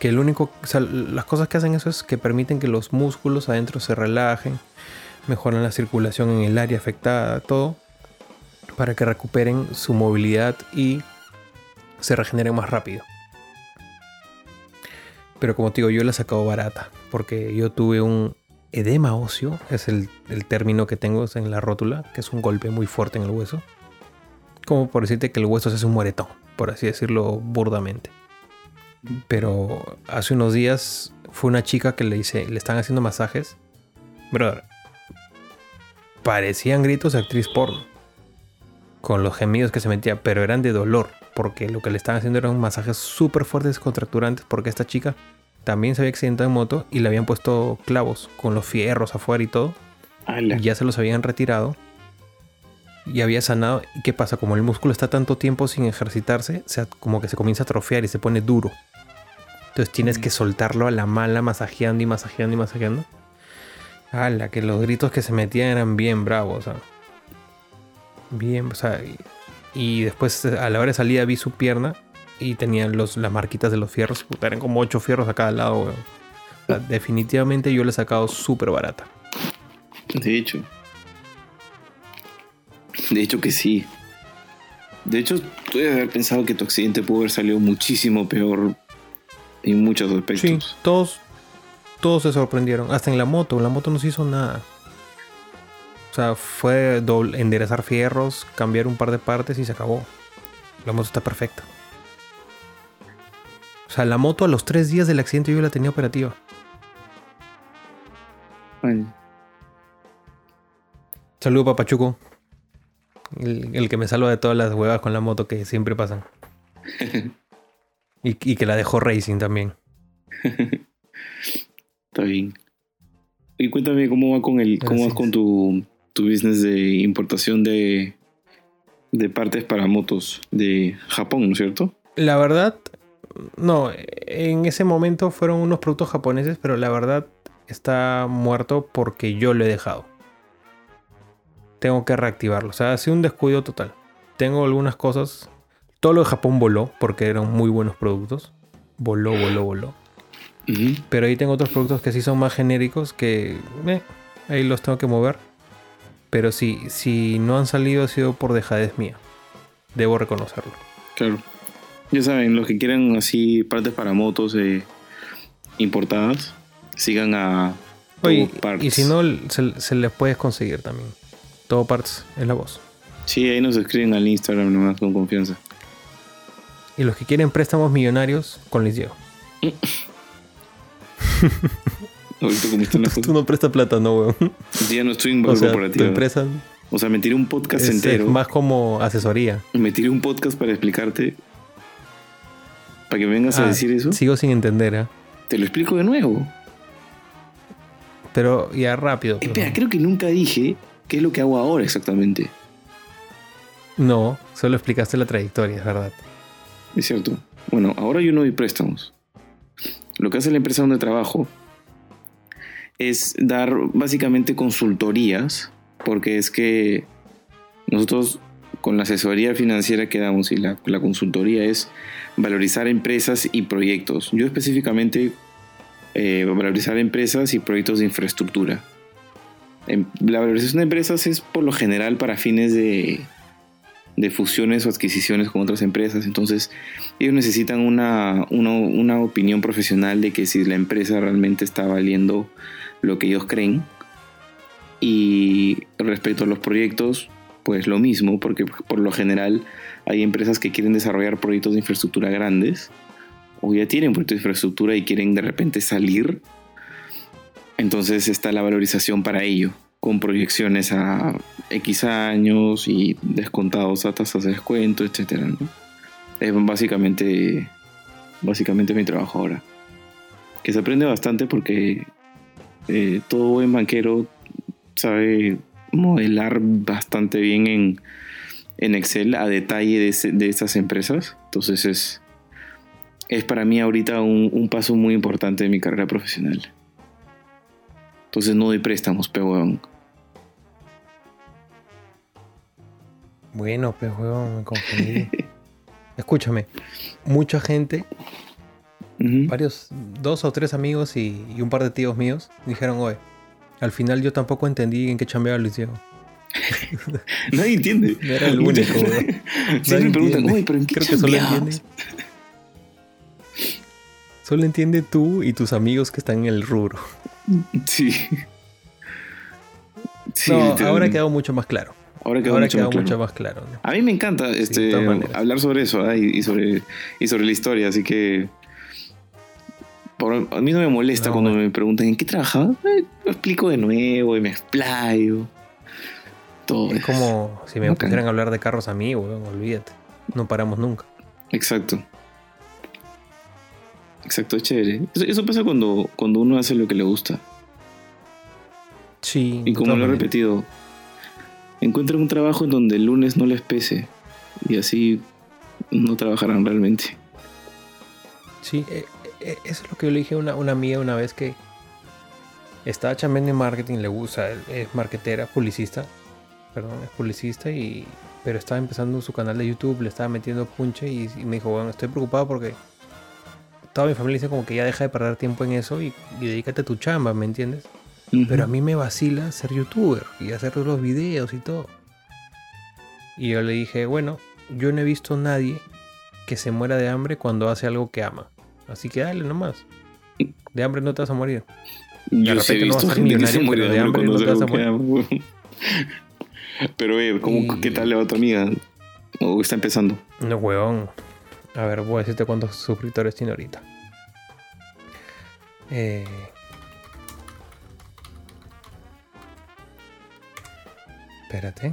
Que el único, las cosas que hacen eso es que permiten que los músculos adentro se relajen, mejoran la circulación en el área afectada, todo, para que recuperen su movilidad y se regeneren más rápido. Pero como te digo, yo la he sacado barata, porque yo tuve un edema óseo, es el, el término que tengo en la rótula, que es un golpe muy fuerte en el hueso. Como por decirte que el hueso se hace un moretón, por así decirlo burdamente. Pero hace unos días fue una chica que le hice, le están haciendo masajes. Brother, parecían gritos de actriz porno. Con los gemidos que se metía, pero eran de dolor. Porque lo que le estaban haciendo eran masajes súper fuertes, contracturantes. Porque esta chica también se había accidentado en moto y le habían puesto clavos con los fierros afuera y todo. ala. Ya se los habían retirado. Y había sanado. ¿Y qué pasa? Como el músculo está tanto tiempo sin ejercitarse, se, como que se comienza a atrofiar y se pone duro. Entonces tienes que soltarlo a la mala, masajeando y masajeando y masajeando. la que los gritos que se metían eran bien bravos. O sea, bien, o sea, y, y después a la hora de salida vi su pierna y tenían los, las marquitas de los fierros. Puta, eran como ocho fierros a cada lado, weón. O sea, definitivamente yo le he sacado súper barata. De hecho. De hecho que sí. De hecho, tú debes haber pensado que tu accidente pudo haber salido muchísimo peor en muchos Sí, aspectos. todos, todos se sorprendieron. Hasta en la moto, la moto no se hizo nada. O sea, fue doble- enderezar fierros, cambiar un par de partes y se acabó. La moto está perfecta. O sea, la moto a los tres días del accidente yo la tenía operativa. Ay, Saludo Papachuco. El, el que me salva de todas las huevas con la moto que siempre pasan. y, y que la dejó racing también. está bien. Y cuéntame cómo va con el, cómo vas con tu, tu business de importación de, de partes para motos de Japón, ¿no es cierto? La verdad, no, en ese momento fueron unos productos japoneses, pero la verdad está muerto porque yo lo he dejado. Tengo que reactivarlo. O sea, ha sido un descuido total. Tengo algunas cosas. Todo lo de Japón voló porque eran muy buenos productos. Voló, voló, voló. Pero ahí tengo otros productos que sí son más genéricos que eh, ahí los tengo que mover. Pero sí, si no han salido ha sido por dejadez mía. Debo reconocerlo. Claro. Ya saben, los que quieran así partes para motos eh, importadas, sigan a Oye, Todo Parts. y si no, se, se les puedes conseguir también. Todo parts es la voz. Sí, ahí nos escriben al Instagram nomás con confianza. Y los que quieren préstamos millonarios, con les llego. Ahorita como están las Tú cosas. no prestas plata, no, weón. Ya no estoy en O banco sea, tu corporativo. empresa O sea, me tiré un podcast es, entero. es más como asesoría. Me tiré un podcast para explicarte. Para que me vengas a Ah, decir eso. Sigo sin entender, ¿eh? Te lo explico de nuevo. Pero ya rápido. Espera, creo que nunca dije qué es lo que hago ahora exactamente. No, solo explicaste la trayectoria, es verdad. Es cierto. Bueno, ahora yo no doy préstamos. Lo que hace la empresa donde trabajo es dar básicamente consultorías, porque es que nosotros con la asesoría financiera que damos y la, consultoría es valorizar empresas y proyectos. Yo específicamente eh, valorizar empresas y proyectos de infraestructura. Em, la valorización de empresas es por lo general para fines de, de fusiones o adquisiciones con otras empresas. Entonces, ellos necesitan una, una, opinión profesional de que si la empresa realmente está valiendo lo que ellos creen. Y respecto a los proyectos, pues lo mismo, porque por lo general hay empresas que quieren desarrollar proyectos de infraestructura grandes o ya tienen proyectos de infraestructura y quieren de repente salir. Entonces está la valorización para ello con proyecciones a X años y descontados a tasas de descuento, etc. Es básicamente, básicamente mi trabajo ahora. Que se aprende bastante porque eh, todo buen banquero sabe modelar bastante bien en, en Excel a detalle de, estas empresas. Entonces es, es para mí ahorita un, un paso muy importante de mi carrera profesional. Entonces no doy préstamos, pero Bueno, pues me confundí. Escúchame, mucha gente, varios, dos o tres amigos y, y, un par de tíos míos dijeron, oye, al final yo tampoco entendí en qué chambeaba Luis Diego. Nadie entiende. No era el único, Siempre me preguntan, oye, pero ¿en qué Creo que solo entiende. Solo entiende tú y tus amigos que están en el rubro. Sí. sí no, ahora ha quedado mucho más claro. Ahora quedó, Ahora mucho, quedó más claro. mucho más claro. ¿no? A mí me encanta este, hablar sobre eso ¿eh? y, y sobre, y sobre la historia, así que por- a mí no me molesta No, cuando me preguntan en qué trabajaba. Eh, lo explico de nuevo y me explayo. Todo. Es como si me pusieran a hablar de carros a mí, weón, olvídate. No paramos nunca. Exacto. Exacto, es chévere. Eso, eso pasa cuando, cuando uno hace lo que le gusta. Sí. Y como lo he repetido, encuentren un trabajo en donde el lunes no les pese. Y así no trabajarán realmente. Sí, eh, eh, eso es lo que yo le dije a una, una amiga una vez que estaba chambeando en marketing, le gusta, es marketera, publicista, perdón, es publicista y pero estaba empezando su canal de YouTube, le estaba metiendo punche y, me dijo, bueno, estoy preocupado porque toda mi familia dice como que ya deja de perder tiempo en eso y dedícate a tu chamba, ¿me entiendes? Pero a mí me vacila ser youtuber y hacer los videos y todo. Y yo le dije, bueno, yo no he visto a nadie que se muera de hambre cuando hace algo que ama. Así que dale nomás. De hambre no te vas a morir. Yo De sí he no visto a ser gente que se millonario, muere pero de hambre cuando no hace te vas a algo que ama. Pero, eh, ¿cómo, Y- ¿qué tal le va a tu amiga? ¿O está empezando? No, huevón. A ver, voy a decirte cuántos suscriptores tiene ahorita. Eh... Espérate.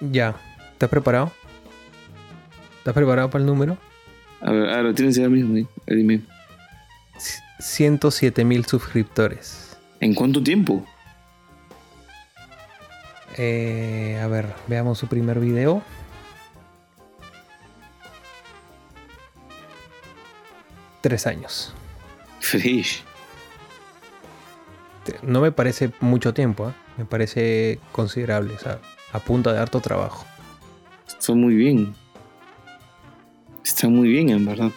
Ya. ¿Estás preparado? ¿Estás preparado para el número? A ver, ah, lo tienes ya mismo. eh. Eh, Dime. 107 mil suscriptores. ¿En cuánto tiempo? Eh, a ver, veamos su primer video. Tres años. Fresh. No me parece mucho tiempo, ¿eh? me parece considerable, o sea, a punta de harto trabajo. Está muy bien. Está muy bien, en verdad.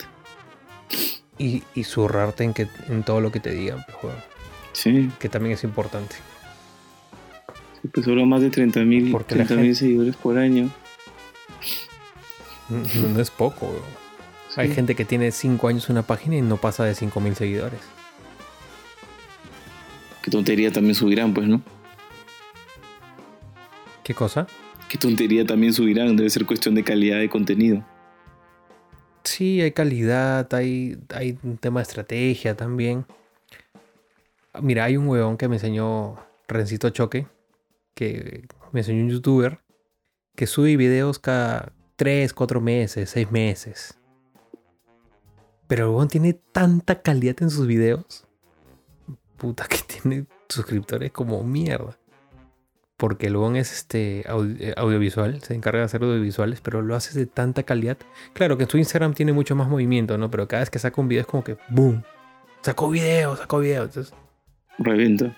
Y, y zurrarte en, que, en todo lo que te digan, pues, Sí. que también es importante. sí, Pues solo más de 30 mil Porque la 30 mil seguidores por año. No, no es poco. Hay gente que tiene 5 años una página y no pasa de 5 mil seguidores. Qué tontería también subirán, pues, ¿no? ¿Qué cosa? Qué tontería también subirán. Debe ser cuestión de calidad de contenido. Sí, hay calidad, hay, hay un tema de estrategia también. Mira, hay un huevón que me enseñó Rencito Choque, que me enseñó un youtuber que sube videos cada 3, 4 meses, 6 meses. Pero el huevón tiene tanta calidad en sus videos. Puta que tiene suscriptores como mierda. Porque el huevón es este eh, audiovisual, se encarga de hacer audiovisuales, pero lo hace de tanta calidad Claro que en su Instagram tiene mucho más movimiento, ¿no? Pero cada vez que saca un video es como que ¡boom! Sacó video, sacó video. Entonces, Reventa.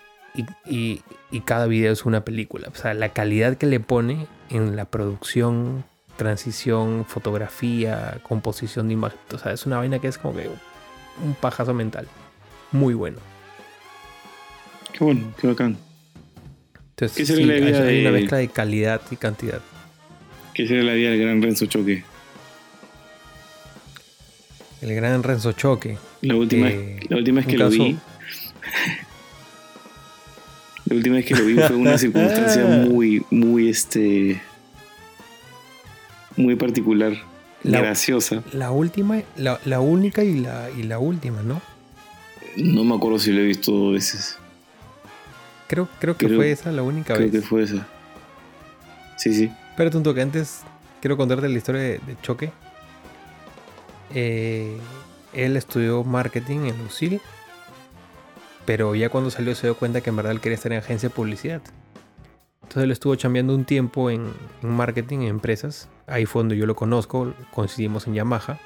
y, y, cada video es una película. O sea, la calidad que le pone en la producción, transición, fotografía, composición de imagen. O sea, es una vaina que es como que un pajazo mental. Muy bueno. Qué bueno, qué bacán. Entonces, ¿Qué la vida hay, una mezcla de calidad y cantidad. ¿Qué sería la vida del gran Renzo Choque? El gran Renzo Choque. La última, la última vez que lo vi. la última vez que lo vi fue una circunstancia muy, muy este. Muy particular. graciosa. La última, la, la, única y la, y la última, ¿no? No me acuerdo si lo he visto dos veces. Creo, creo que fue esa la única vez. Creo que fue esa. Sí, sí. Espérate un toque, antes quiero contarte la historia de, Choque. Eh, él estudió marketing en Lucille, pero ya cuando salió se dio cuenta que en verdad él quería estar en agencia de publicidad. Entonces él estuvo chambeando un tiempo en, en marketing en empresas. Ahí fue donde yo lo conozco, coincidimos en Yamaha.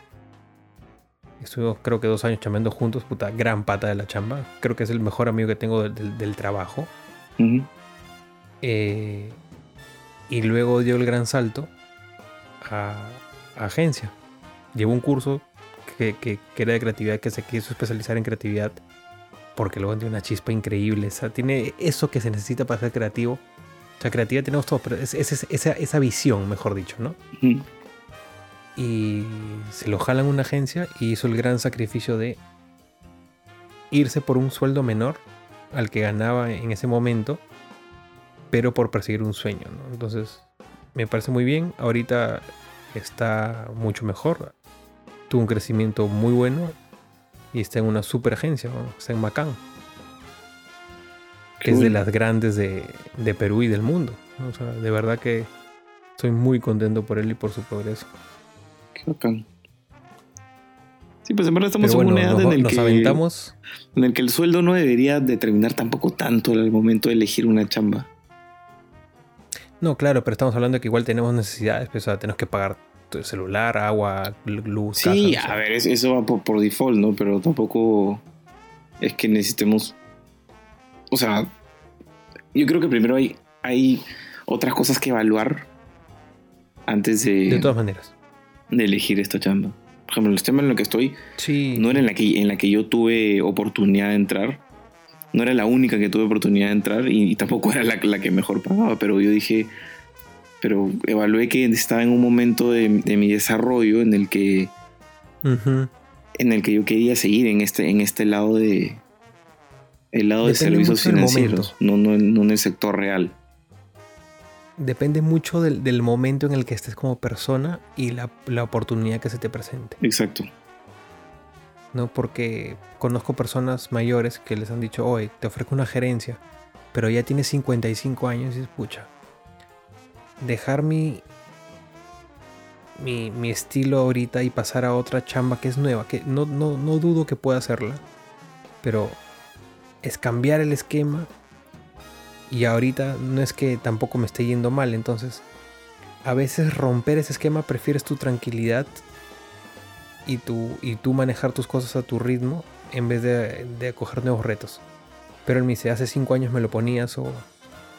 Estuvimos creo que dos años chambeando juntos, puta, gran pata de la chamba. Creo que es el mejor amigo que tengo del, trabajo. Eh, y luego dio el gran salto a, agencia. Llevó un curso que, que, era de creatividad, que se quiso especializar en creatividad, porque luego tiene una chispa increíble. O sea, tiene eso que se necesita para ser creativo. O sea, creatividad tenemos todos, pero es, esa, esa, visión, mejor dicho, ¿no? Y se lo jalan una agencia y hizo el gran sacrificio de irse por un sueldo menor al que ganaba en ese momento, pero por perseguir un sueño. Entonces, me parece muy bien. Ahorita está mucho mejor. Tuvo un crecimiento muy bueno y está en una super agencia, está en Macán, que es de las grandes de, Perú y del mundo. de verdad que estoy muy contento por él y por su progreso. Sí, pues en verdad estamos en una edad en el que aventamos. en el que el sueldo no debería determinar tampoco tanto al momento de elegir una chamba. No, claro, pero estamos hablando de que igual tenemos necesidades, pues, o sea, tenemos que pagar celular, agua, luz. Sí, a ver, eso va por, default, ¿no? Pero tampoco es que necesitemos. O sea, yo creo que primero hay, hay otras cosas que evaluar antes de. De todas maneras de elegir esta chamba. Por ejemplo, el sistema en el que estoy no era en la que, en la que yo tuve oportunidad de entrar. No era la única que tuve oportunidad de entrar y, tampoco era la, la, que mejor pagaba, pero yo dije, pero evalué que estaba en un momento de, mi desarrollo en el que en el que yo quería seguir en este, en este lado de el lado de servicios financieros, no, no, no en el sector real depende mucho del, momento en el que estés como persona y la, oportunidad que se te presente. Exacto. ¿No? Porque conozco personas mayores que les han dicho, oye, te ofrezco una gerencia, pero ya tienes 55 años y escucha. Dejar mi, mi, mi, estilo ahorita y pasar a otra chamba que es nueva, que no, no, no dudo que pueda hacerla, pero es cambiar el esquema y ahorita no es que tampoco me esté yendo mal, entonces a veces romper ese esquema prefieres tu tranquilidad y tú, y tú manejar tus cosas a tu ritmo en vez de, de acoger nuevos retos. Pero él me dice, hace 5 años me lo ponías o,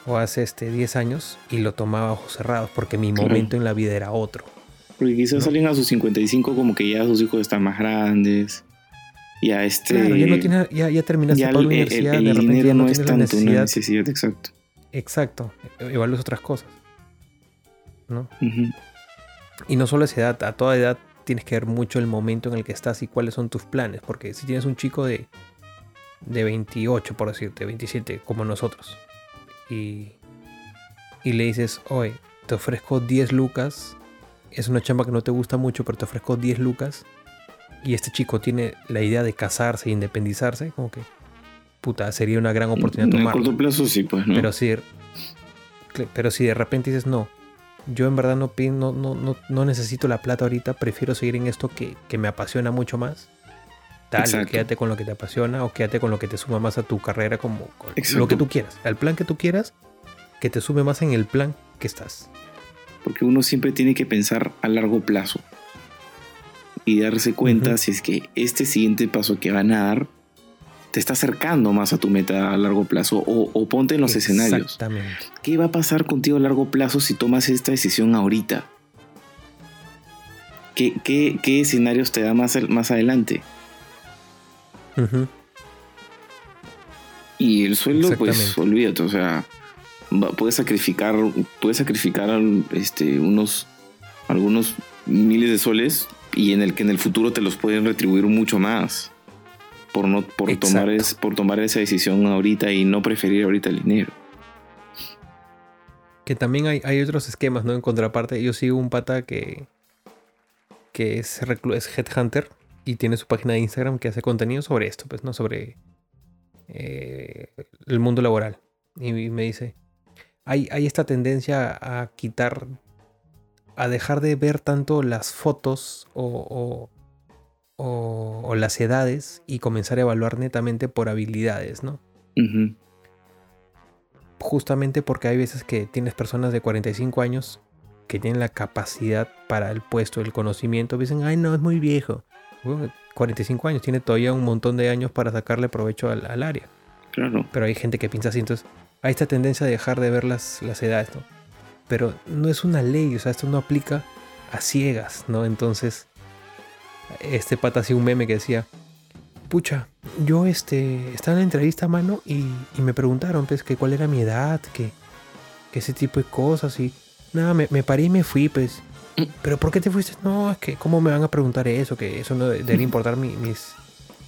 o hace este 10 años y lo tomaba ojos cerrados porque mi momento en la vida era otro. Porque quizás salen a sus 55 como que ya sus hijos están más grandes. Ya este. Claro, ya, no tiene, ya, ya terminaste ya la universidad, el, de repente ya no, es tanto una necesidad, exacto. Exacto, igual es otras cosas. ¿No? Y no solo esa edad, a toda edad tienes que ver mucho el momento en el que estás y cuáles son tus planes. Porque si tienes un chico de, de 28, por decirte, 27, como nosotros, y, y le dices, oye, te ofrezco 10 lucas, es una chamba que no te gusta mucho, pero te ofrezco 10 lucas y este chico tiene la idea de casarse e independizarse, como que, puta, sería una gran oportunidad tomar. En corto plazo sí, pues, ¿no? Pero si, pero si de repente dices, no, yo en verdad no, no, no, no necesito la plata ahorita, prefiero seguir en esto que, me apasiona mucho más. Dale, quédate con lo que te apasiona o quédate con lo que te suma más a tu carrera, como lo que tú quieras. El plan que tú quieras, que te sume más en el plan que estás. Porque uno siempre tiene que pensar a largo plazo y darse cuenta si es que este siguiente paso que van a dar te está acercando más a tu meta a largo plazo o, ponte en los escenarios. ¿Qué va a pasar contigo a largo plazo si tomas esta decisión ahorita? ¿Qué, qué, escenarios te da más, más adelante? Y el sueldo, pues olvídate, o sea, puedes sacrificar, puedes sacrificar este, unos, algunos miles de soles y en el que en el futuro te los pueden retribuir mucho más por no por tomar es, por tomar esa decisión ahorita y no preferir ahorita el dinero. Que también hay, hay otros esquemas, ¿no? En contraparte, yo sigo un pata que que es, es headhunter y tiene su página de Instagram que hace contenido sobre esto, pues, ¿no? Sobre eh, el mundo laboral. Y me dice, hay, hay esta tendencia a quitar, a dejar de ver tanto las fotos o, o, las edades y comenzar a evaluar netamente por habilidades, ¿no? Justamente porque hay veces que tienes personas de 45 años que tienen la capacidad para el puesto, el conocimiento, dicen, ay no, es muy viejo. 45 años, tiene todavía un montón de años para sacarle provecho al, área. Claro. Pero hay gente que piensa así, entonces hay esta tendencia de dejar de ver las, las edades, ¿no? Pero no es una ley, o sea, esto no aplica a ciegas, ¿no? Entonces, este pata hacía un meme que decía, pucha, yo este, estaba en la entrevista a mano y, me preguntaron, pues, que cuál era mi edad, que, que ese tipo de cosas y nada, me, me paré y me fui, pues. ¿Pero por qué te fuiste? No, es que, ¿cómo me van a preguntar eso? Que eso no debe importar mis,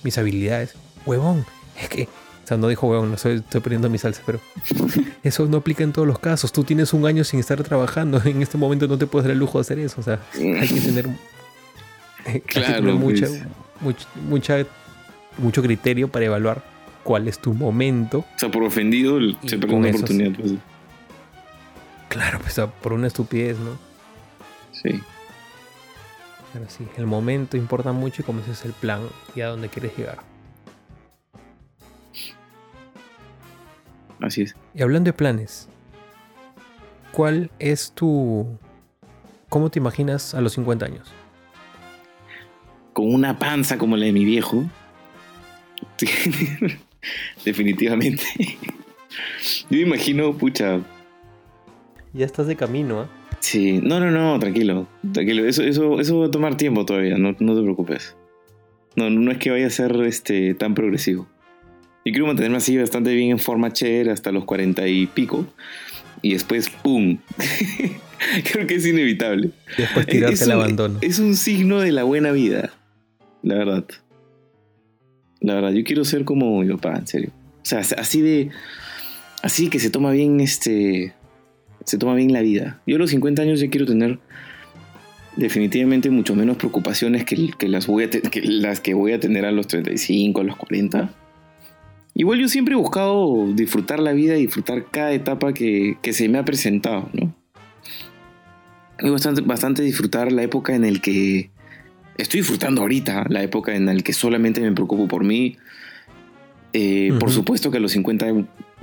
mis habilidades. Huevón, es que, sea, no dijo no estoy, estoy poniendo mi salsa, pero eso no aplica en todos los casos. Tú tienes un año sin estar trabajando, en este momento no te puedes dar el lujo de hacer eso, o sea, hay que tener, claro, mucha, pues. mucha, mucho criterio para evaluar cuál es tu momento. O sea, por ofendido se pierde una oportunidad. Pues. Claro, pues por una estupidez, ¿no? Sí. Pero sí, el momento importa mucho y como ese es el plan y a dónde quieres llegar. Así es. Y hablando de planes, ¿cuál es tu... ¿Cómo te imaginas a los 50 años? Con una panza como la de mi viejo. Definitivamente. Yo me imagino, pucha, ya estás de camino, ¿eh? Sí, no, no, no, tranquilo, tranquilo. Eso, eso, eso va a tomar tiempo todavía, no, no te preocupes. No, no es que vaya a ser este, tan progresivo. Yo quiero mantenerme así bastante bien en forma chévere hasta los cuarenta y pico. Y después, ¡pum! Creo que es inevitable. Después tirarse el abandono. Es un signo de la buena vida. La verdad. La verdad, yo quiero ser como mi papá, en serio. O sea, así de. Así que se toma bien este se toma bien la vida. Yo a los 50 años ya quiero tener definitivamente mucho menos preocupaciones que, las, voy a que las que voy a tener a los 35, a los 40. Igual yo siempre he buscado disfrutar la vida y disfrutar cada etapa que, se me ha presentado, ¿no? He bastante, bastante disfrutar la época en el que estoy disfrutando ahorita, la época en la que solamente me preocupo por mí. Eh, por supuesto que a los 50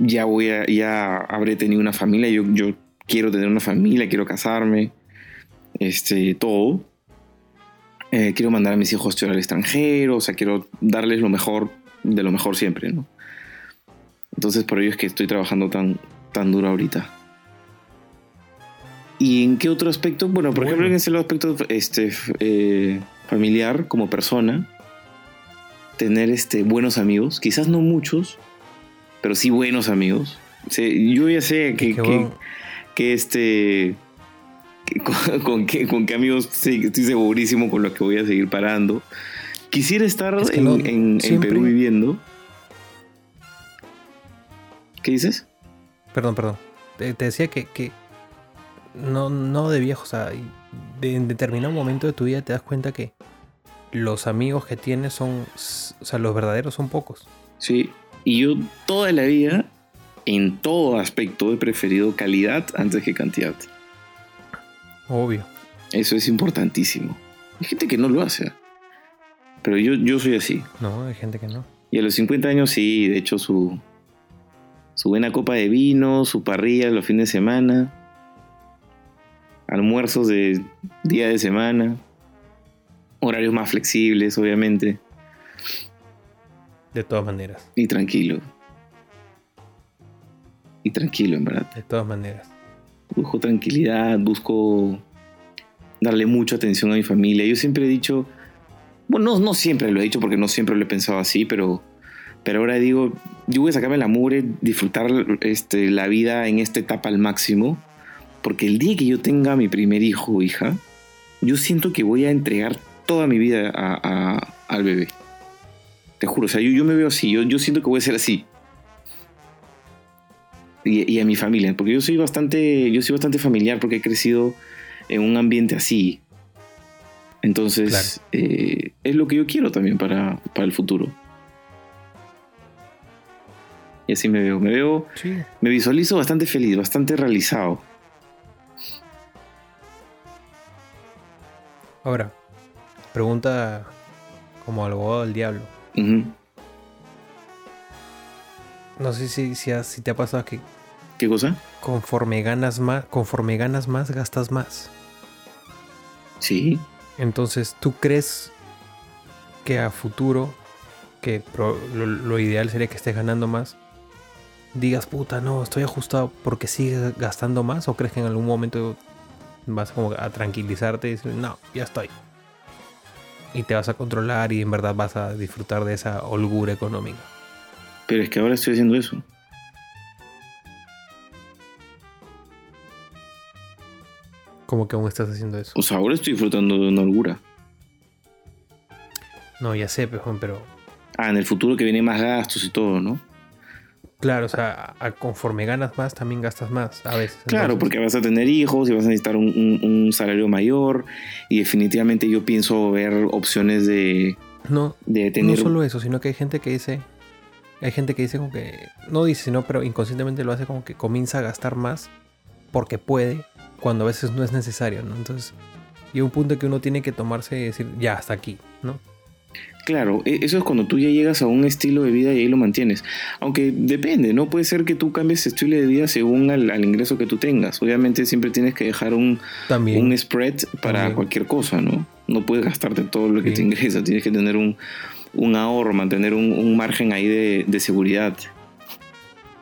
ya voy a, ya habré tenido una familia. Yo, yo quiero tener una familia, quiero casarme, este, todo. Eh, quiero mandar a mis hijos a estudiar al extranjero, o sea, quiero darles lo mejor de lo mejor siempre, ¿no? Entonces por ello es que estoy trabajando tan, tan duro ahorita. ¿Y en qué otro aspecto? Bueno, por ejemplo, en ese aspecto este, eh, familiar, como persona, tener este, buenos amigos, quizás no muchos, pero sí buenos amigos. yo ya sé que, que este. con, qué, con qué amigos estoy segurísimo con los que voy a seguir parando. Quisiera estar en, Perú viviendo. ¿Qué dices? Perdón, perdón. Te, decía que, no, no de viejo, o sea, en determinado momento de tu vida te das cuenta que los amigos que tienes son, o sea, los verdaderos son pocos. Sí, y yo toda la vida en todo aspecto he preferido calidad antes que cantidad. Obvio. Eso es importantísimo. Hay gente que no lo hace. Pero yo, yo soy así. No, hay gente que no. Y a los 50 años sí, de hecho su, su buena copa de vino, su parrilla los fines de semana, almuerzos de día de semana, horarios más flexibles, obviamente. De todas maneras. Y tranquilo. Y tranquilo, en verdad. De todas maneras. Busco tranquilidad, busco darle mucha atención a mi familia. Yo siempre he dicho, bueno, no, no siempre lo he dicho porque no siempre lo he pensado así, pero, pero ahora digo, yo voy a sacarme la mugre, disfrutar este, la vida en esta etapa al máximo, porque el día que yo tenga mi primer hijo o hija, yo siento que voy a entregar toda mi vida al bebé. Te juro, o sea, yo, yo me veo así, yo, yo siento que voy a ser así. Y, a mi familia, porque yo soy bastante, yo soy bastante familiar porque he crecido en un ambiente así. Entonces, eh, es lo que yo quiero también para, para, el futuro. Y así me veo, me veo, me visualizo bastante feliz, bastante realizado. Ahora, pregunta como al abogado del diablo. No sé si, si, te ha pasado que... ¿Qué cosa? Conforme ganas más, conforme ganas más, gastas más. Sí. Entonces, ¿tú crees que a futuro, que lo, ideal sería que estés ganando más, digas, puta, no, estoy ajustado porque sigues gastando más? ¿O crees que en algún momento vas como a tranquilizarte y decir, no, ya estoy? Y te vas a controlar y en verdad vas a disfrutar de esa holgura económica. Pero es que ahora estoy haciendo eso. ¿Cómo que aún estás haciendo eso? O sea, ahora estoy disfrutando de una holgura. No, ya sé, pero... Ah, en el futuro que viene más gastos y todo, ¿no? Claro, o sea, conforme ganas más, también gastas más a veces. Claro, porque vas a tener hijos y vas a necesitar un, salario mayor y definitivamente yo pienso ver opciones de... No, de tener... no solo eso, sino que hay gente que dice... Hay gente que dice como que... No dice, sino, pero inconscientemente lo hace como que comienza a gastar más porque puede cuando a veces no es necesario, ¿no? Entonces, llega un punto que uno tiene que tomarse y decir, ya, hasta aquí, ¿no? Claro, e, eso es cuando tú ya llegas a un estilo de vida y ahí lo mantienes. Aunque depende, ¿no? Puede ser que tú cambies estilo de vida según al, ingreso que tú tengas. Obviamente siempre tienes que dejar un, un spread para cualquier cosa, ¿no? No puedes gastarte todo lo que te ingresa, tienes que tener un, ahorro, mantener un, margen ahí de, seguridad.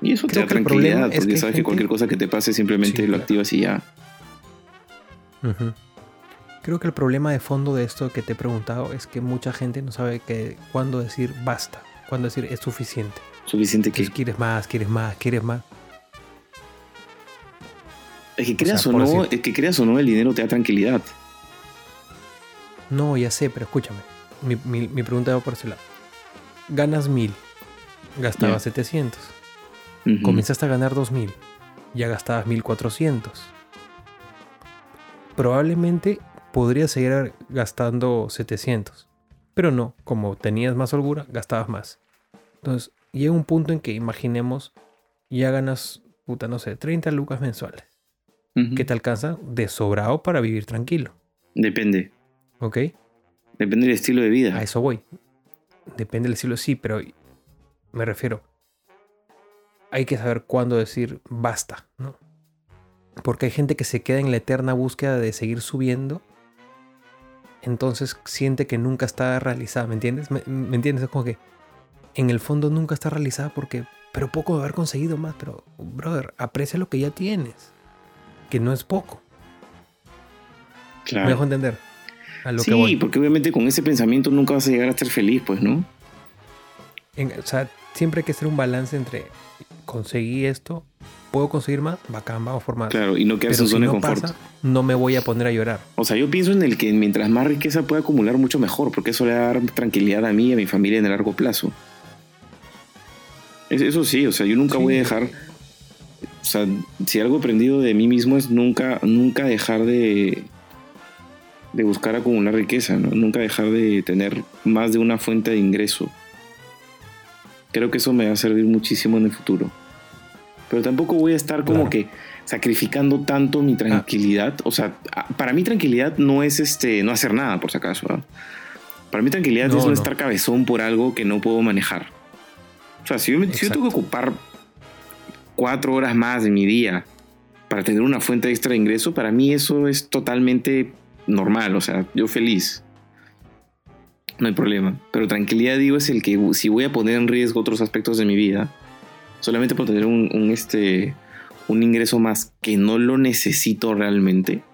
Y eso te da tranquilidad, porque sabes que cualquier cosa que te pase simplemente lo activas y ya. Creo que el problema de fondo de esto que te he preguntado es que mucha gente no sabe que, cuándo decir basta, cuándo decir es suficiente. ¿Suficiente que Quieres más, quieres más, quieres más. Es que creas o, no, es que creas o no, el dinero te da tranquilidad. No, ya sé, pero escúchame. Mi, pregunta va por ese lado. Ganas mil, gastabas 700. Comenzaste a ganar dos mil, ya gastabas 1400 probablemente podrías seguir gastando 700. Pero no, como tenías más holgura, gastabas más. Entonces, llega un punto en que imaginemos, ya ganas, puta, no sé, 30 lucas mensuales. Que te alcanza de sobrado para vivir tranquilo. Depende. ¿Ok? Depende del estilo de vida. A eso voy. Depende del estilo, sí, pero me refiero. Hay que saber cuándo decir basta, ¿no? Porque hay gente que se queda en la eterna búsqueda de seguir subiendo. Entonces siente que nunca está realizada, ¿me entiendes? ¿Me, entiendes? Es como que en el fondo nunca está realizada porque, pero poco de haber conseguido más. Pero, brother, aprecia lo que ya tienes. Que no es poco. Claro. Me dejo entender. sí, porque obviamente con ese pensamiento nunca vas a llegar a ser feliz, pues, ¿no? o sea, siempre hay que hacer un balance entre conseguí esto puedo conseguir más, bacán, vamos por más. Claro, y no quedarse en zona de confort. no me voy a poner a llorar. O sea, yo pienso en el que mientras más riqueza pueda acumular, mucho mejor, porque eso le va a dar tranquilidad a mí y a mi familia en el largo plazo. Eso sí, o sea, yo nunca voy a dejar. O sea, si algo aprendido de mí mismo es nunca, nunca dejar de, de buscar acumular riqueza, ¿no? nunca dejar de tener más de una fuente de ingreso. Creo que eso me va a servir muchísimo en el futuro pero tampoco voy a estar como que sacrificando tanto mi tranquilidad. O sea, para mí tranquilidad no es este, no hacer nada, por si acaso. Para mí tranquilidad es no, estar cabezón por algo que no puedo manejar. O sea, si yo, si yo tengo que ocupar cuatro horas más de mi día para tener una fuente extra de ingreso, para mí eso es totalmente normal. O sea, yo feliz. no hay problema. Pero tranquilidad, digo, es el que si voy a poner en riesgo otros aspectos de mi vida, solamente por tener un, este, un ingreso más que no lo necesito realmente.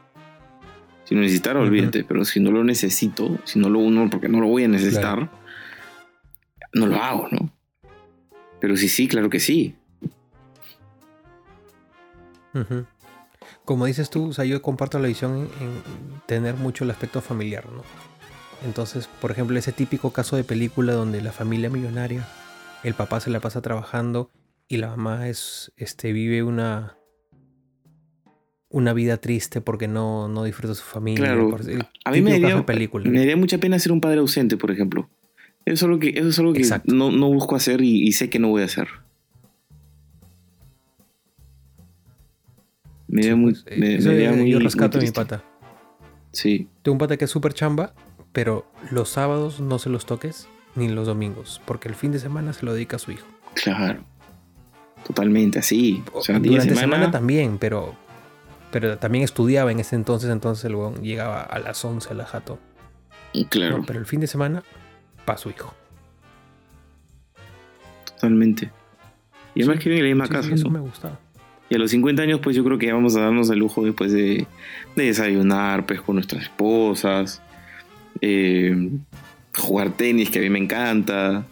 Si no necesitara, olvídate, pero si no lo necesito, si no lo uno, porque no lo voy a necesitar, no lo hago, ¿no? Pero sí, sí, claro que sí. Como dices tú, o sea, yo comparto la visión en, tener mucho el aspecto familiar, ¿no? Entonces, por ejemplo, ese típico caso de película donde la familia millonaria, el papá se la pasa trabajando y la mamá es, este, vive una, una vida triste porque no, no disfruta su familia. Claro. a mí me daría, me daría, mucha pena ser un padre ausente, por ejemplo. Eso es algo que, eso es algo que no, no, busco hacer y, sé que no voy a hacer. Me daría muy, pues, me, me muy, Yo rescato mi pata. Sí. Tengo un pata que es súper chamba pero los sábados no se los toques ni los domingos, porque el fin de semana se lo dedica a su hijo. Claro. Totalmente así. O sea, Durante semana... también, pero, pero también estudiaba en ese entonces, entonces el llegaba a las 11 a la jato. Claro. pero el fin de semana, para su hijo. Totalmente. Y además que vive en la misma casa. eso me gustaba. Y a los 50 años, pues yo creo que vamos a darnos el lujo después de, de desayunar pues, con nuestras esposas, eh, jugar tenis, que a mí me encanta.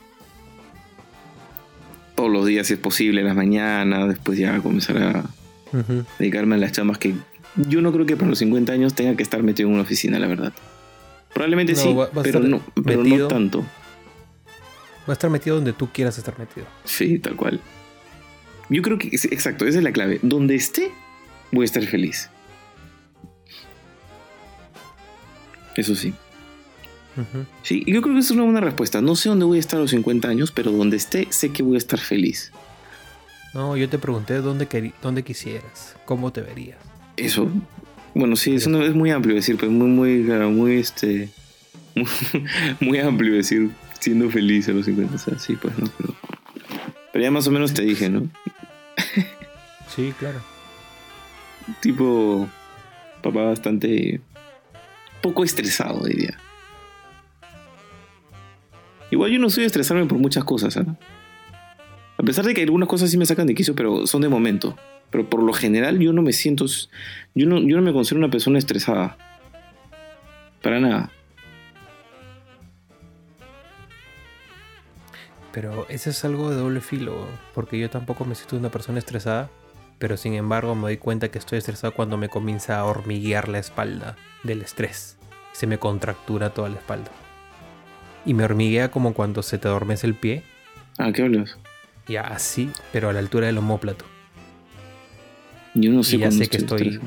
Todos los días, si es posible, en las mañanas. Después ya comenzar a dedicarme a las chamas que yo no creo que para los 50 años tenga que estar metido en una oficina, la verdad. Probablemente sí, pero, no, pero no tanto. Va a estar metido donde tú quieras estar metido. Sí, tal cual. Yo creo que, exacto, esa es la clave. Donde esté, voy a estar feliz. Eso sí. Sí, yo creo que esa es una buena respuesta. No sé dónde voy a estar a los 50 años, pero donde esté, sé que voy a estar feliz. No, yo te pregunté dónde, dónde quisieras, cómo te verías. Eso. Bueno, sí, eso no es muy amplio decir, pues muy, muy, muy, este, muy, amplio decir siendo feliz a los 50. O sea, sí, pues no, pero, pero ya más o menos te dije, ¿no? sí, claro. Tipo, papá bastante, poco estresado, diría. Igual yo no soy de estresarme por muchas cosas, ¿eh? A pesar de que algunas cosas sí me sacan de quicio, pero son de momento. Pero por lo general yo no me siento... Yo no, yo no me considero una persona estresada. Para nada. Pero ese es algo de doble filo, porque yo tampoco me siento una persona estresada, pero sin embargo me doy cuenta que estoy estresado cuando me comienza a hormiguear la espalda del estrés. Se me contractura toda la espalda y me hormiguea como cuando se te adormece el pie. Ah, ¿qué hablas? Ya así, pero a la altura del homóplato. Yo no sé y ya sé que estoy.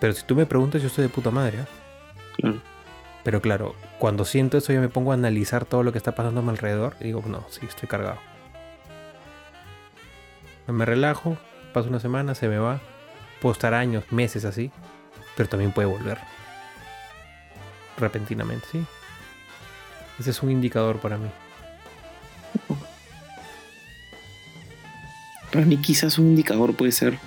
pero si tú me preguntas, yo estoy de puta madre. ¿eh? Claro. Pero claro, cuando siento eso, yo me pongo a analizar todo lo que está pasando a mi alrededor y digo, no, sí, estoy cargado. Me relajo, paso una semana, se me va. Puedo estar años, meses así, pero también puede volver. Repentinamente, sí. Ese es un indicador para mí. Para mí quizás un indicador puede ser,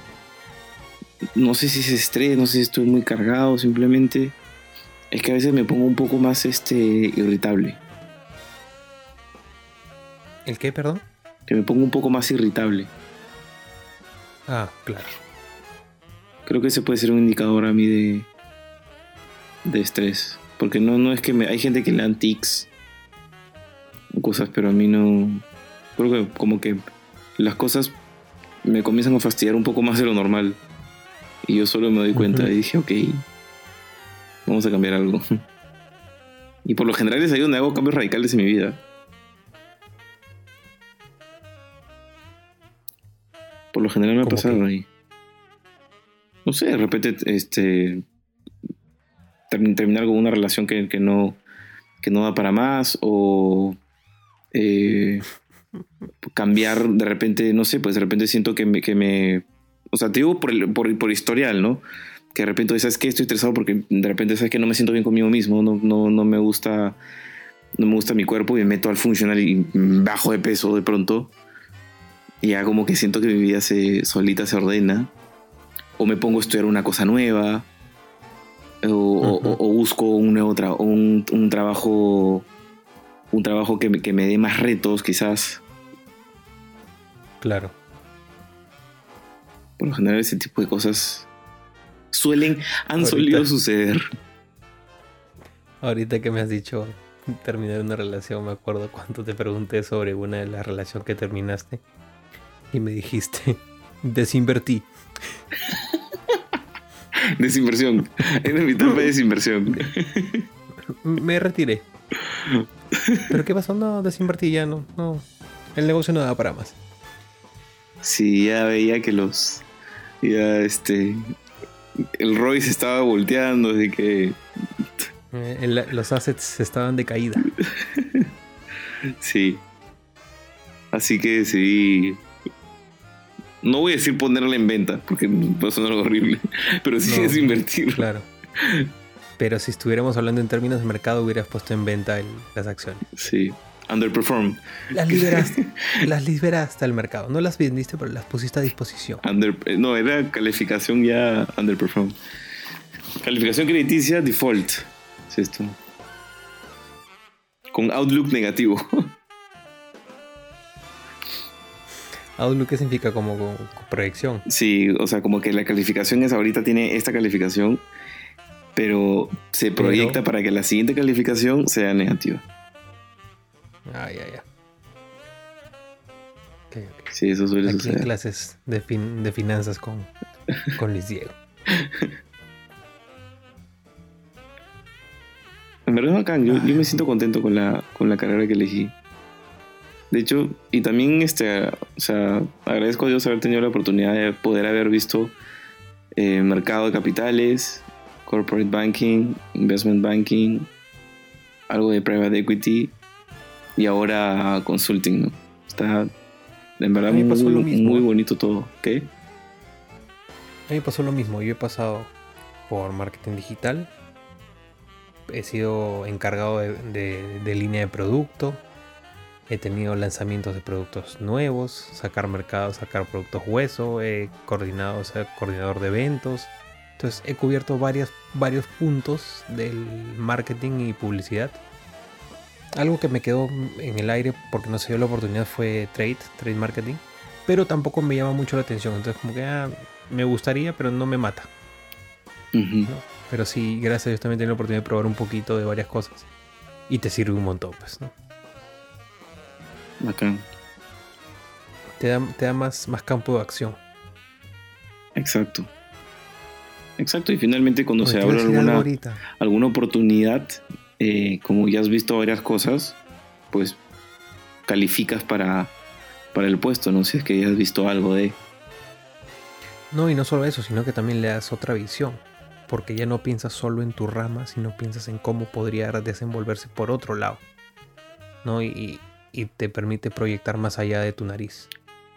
no sé si es estrés, no sé si estoy muy cargado, simplemente es que a veces me pongo un poco más este, irritable. ¿El qué, perdón? Que me pongo un poco más irritable. Ah, claro. Creo que ese puede ser un indicador a mí de, de estrés. Porque no, no es que me, hay gente que le dan tics cosas, pero a mí no. Creo que como que las cosas me comienzan a fastidiar un poco más de lo normal. Y yo solo me doy cuenta y dije, ok, vamos a cambiar algo. Y por lo general es ahí donde hago cambios radicales en mi vida. Por lo general me ha pasado ahí. No sé, de repente este terminar con una relación que, que no que no va para más o eh, cambiar de repente, no sé, pues de repente siento que me, que me o sea, te digo por, por, por, historial, ¿no? Que de repente, ¿sabes que Estoy estresado porque de repente, ¿sabes que No me siento bien conmigo mismo, no, no, no me gusta, no me gusta mi cuerpo y me meto al funcional y bajo de peso de pronto. Y ya como que siento que mi vida se, solita se ordena. O me pongo a estudiar una cosa nueva. o, busco un nuevo trabajo, un, trabajo, un trabajo que me, dé más retos, quizás. Claro. Por lo general, ese tipo de cosas suelen, han solido suceder. Ahorita que me has dicho terminar una relación, me acuerdo cuando te pregunté sobre una de las relaciones que terminaste y me dijiste, desinvertí. Desinversión. Era mi etapa de desinversión. Me retiré. ¿Pero qué pasó? No, desinvertí ya, no, no. El negocio no da para más. Sí, ya veía que los. Ya este. El Roy se estaba volteando, así que. Eh, los assets estaban de caída. sí. Así que decidí no voy a decir ponerla en venta, porque puede sonar horrible, pero sí es invertir. Claro. Pero si estuviéramos hablando en términos de mercado, hubieras puesto en venta las acciones. Sí. Underperform. Las liberaste, las liberaste al mercado. No las vendiste, pero las pusiste a disposición. Eh, no, era calificación ya underperform. Calificación crediticia default. Es esto. Con outlook negativo. Outlook significa como, proyección. Sí, o sea, como que la calificación es ahorita tiene esta calificación, pero se proyecta para que la siguiente calificación sea negativa. Ah, ya, ya. Sí, eso suele Aquí suceder. clases de, de finanzas con, con Luis Diego. En verdad, bacán. Yo, yo me siento contento con la, con la carrera que elegí. De hecho, y también este, o sea, agradezco a Dios haber tenido la oportunidad de poder haber visto eh, mercado de capitales, corporate banking, investment banking, algo de private equity y ahora consulting, ¿no? Está en verdad muy, muy, bonito todo. ¿Qué? A mí me pasó lo mismo. Yo he pasado por marketing digital. He sido encargado de línea de producto He tenido lanzamientos de productos nuevos, sacar mercados, sacar productos hueso, he coordinado, coordinador de eventos. Entonces he cubierto varios puntos del marketing y publicidad. Algo que me quedó en el aire porque no se dio la oportunidad fue trade, trade marketing. Pero tampoco me llama mucho la atención. Entonces como que ah, me gustaría, pero no me mata. Pero sí, gracias a Dios también tengo la oportunidad de probar un poquito de varias cosas. Y te sirve un montón, pues, ¿no? Te da, te da más, más campo de acción. Exacto. Exacto, y finalmente cuando se abre alguna, alguna oportunidad, eh, como ya has visto varias cosas, pues calificas para, para el puesto, ¿no? Si es que ya has visto algo de... No, y no solo eso, sino que también le das otra visión, porque ya no piensas solo en tu rama, sino piensas en cómo podría desenvolverse por otro lado. ¿no? Y, y te permite proyectar más allá de tu nariz.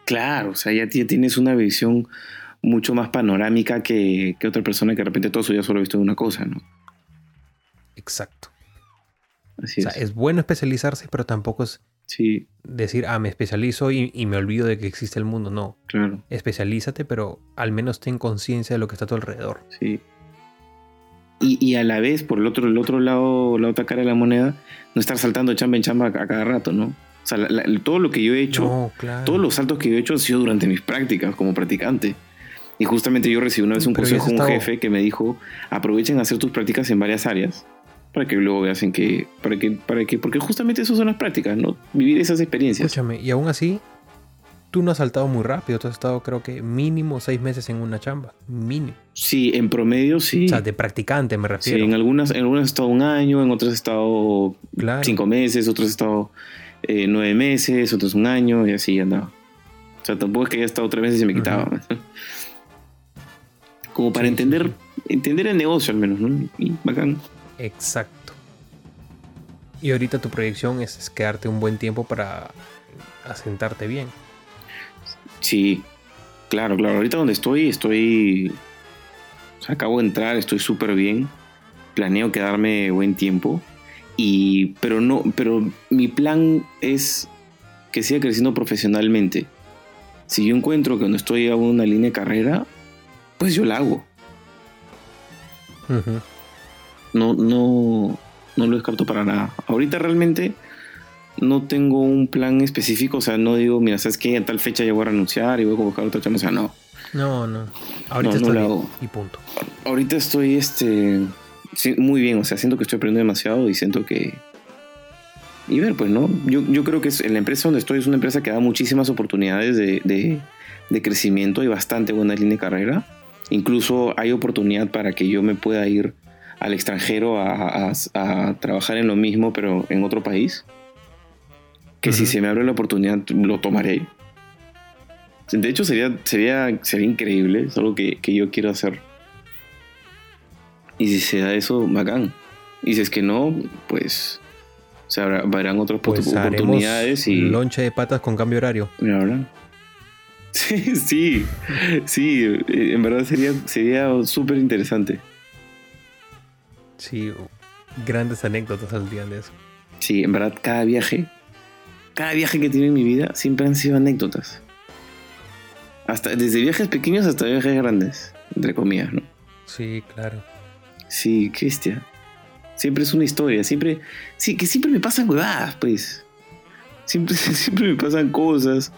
Claro, o sea, ya tienes una visión mucho más panorámica que, otra persona que de repente todo su día solo ha visto una cosa, ¿no? Exacto. Así o sea, es. bueno especializarse, pero tampoco es sí. decir, ah, me especializo y, y, me olvido de que existe el mundo. No. Claro. Especialízate, pero al menos ten conciencia de lo que está a tu alrededor. Sí. Y, a la vez, por el otro, el otro lado, la otra cara de la moneda, no estar saltando chamba en chamba a, cada rato, ¿no? O sea, todo lo que yo he hecho, todos los saltos que yo he hecho han sido durante mis prácticas como practicante. Y justamente yo recibí una vez un consejo de un jefe que me dijo, aprovechen a hacer tus prácticas en varias áreas para que luego veas en que, para que, para que, porque justamente eso son las prácticas, ¿no? Vivir esas experiencias. Escúchame, y aún así, tú no has saltado muy rápido, tú has estado creo que mínimo seis meses en una chamba, mínimo. Sí, en promedio sí. O sea, de practicante me refiero. Sí, en algunas, en algunas he estado un año, en otras he estado cinco meses, otros he estado eh, nueve meses, otros un año y así andaba. O sea, tampoco es que haya estado tres meses y me quitaba. Como para entender, entender el negocio al menos, ¿no? Y bacán. Exacto. Y ahorita tu proyección es quedarte un buen tiempo para asentarte bien. Sí, claro, claro. Ahorita donde estoy, estoy. acabo de entrar, estoy súper bien. Planeo quedarme buen tiempo. Y. Pero no. Pero mi plan es que siga creciendo profesionalmente. Si yo encuentro que no estoy a una línea de carrera, pues yo la hago. No, no, no lo descarto para nada. Ahorita realmente no tengo un plan específico, o sea, no digo, mira, ¿sabes qué? En tal fecha ya voy a renunciar y voy a convocar otra chamba, o sea, no. No, no. Ahorita No, no estoy hago. y punto. Ahorita estoy, este, muy bien, o sea, siento que estoy aprendiendo demasiado y siento que... Y ver, pues, ¿no? Yo, yo creo que es- en la empresa donde estoy es una empresa que da muchísimas oportunidades de, de, de crecimiento y bastante buena línea de carrera. Incluso hay oportunidad para que yo me pueda ir al extranjero a, a- a trabajar en lo mismo, pero en otro país. Que si se me abre la oportunidad, lo tomaré. De hecho, sería, sería, sería increíble. Es algo que, que yo quiero hacer. Y si se da eso, bacán. Y si es que no, pues se habrá, habrán otras Pues oportunidades y... lonche de patas con cambio horario. Mira. Sí, sí, sí, en verdad sería, sería súper interesante. Sí, grandes anécdotas al día de eso. Sí, en verdad cada viaje, cada viaje que tenido en mi vida siempre han sido anécdotas. Hasta, desde viajes pequeños hasta viajes grandes, entre comillas, ¿no? Sí, claro. Sí, bestia. Siempre es una historia, siempre, sí, que siempre me pasan huevadas, pues. Siempre, siempre me pasan cosas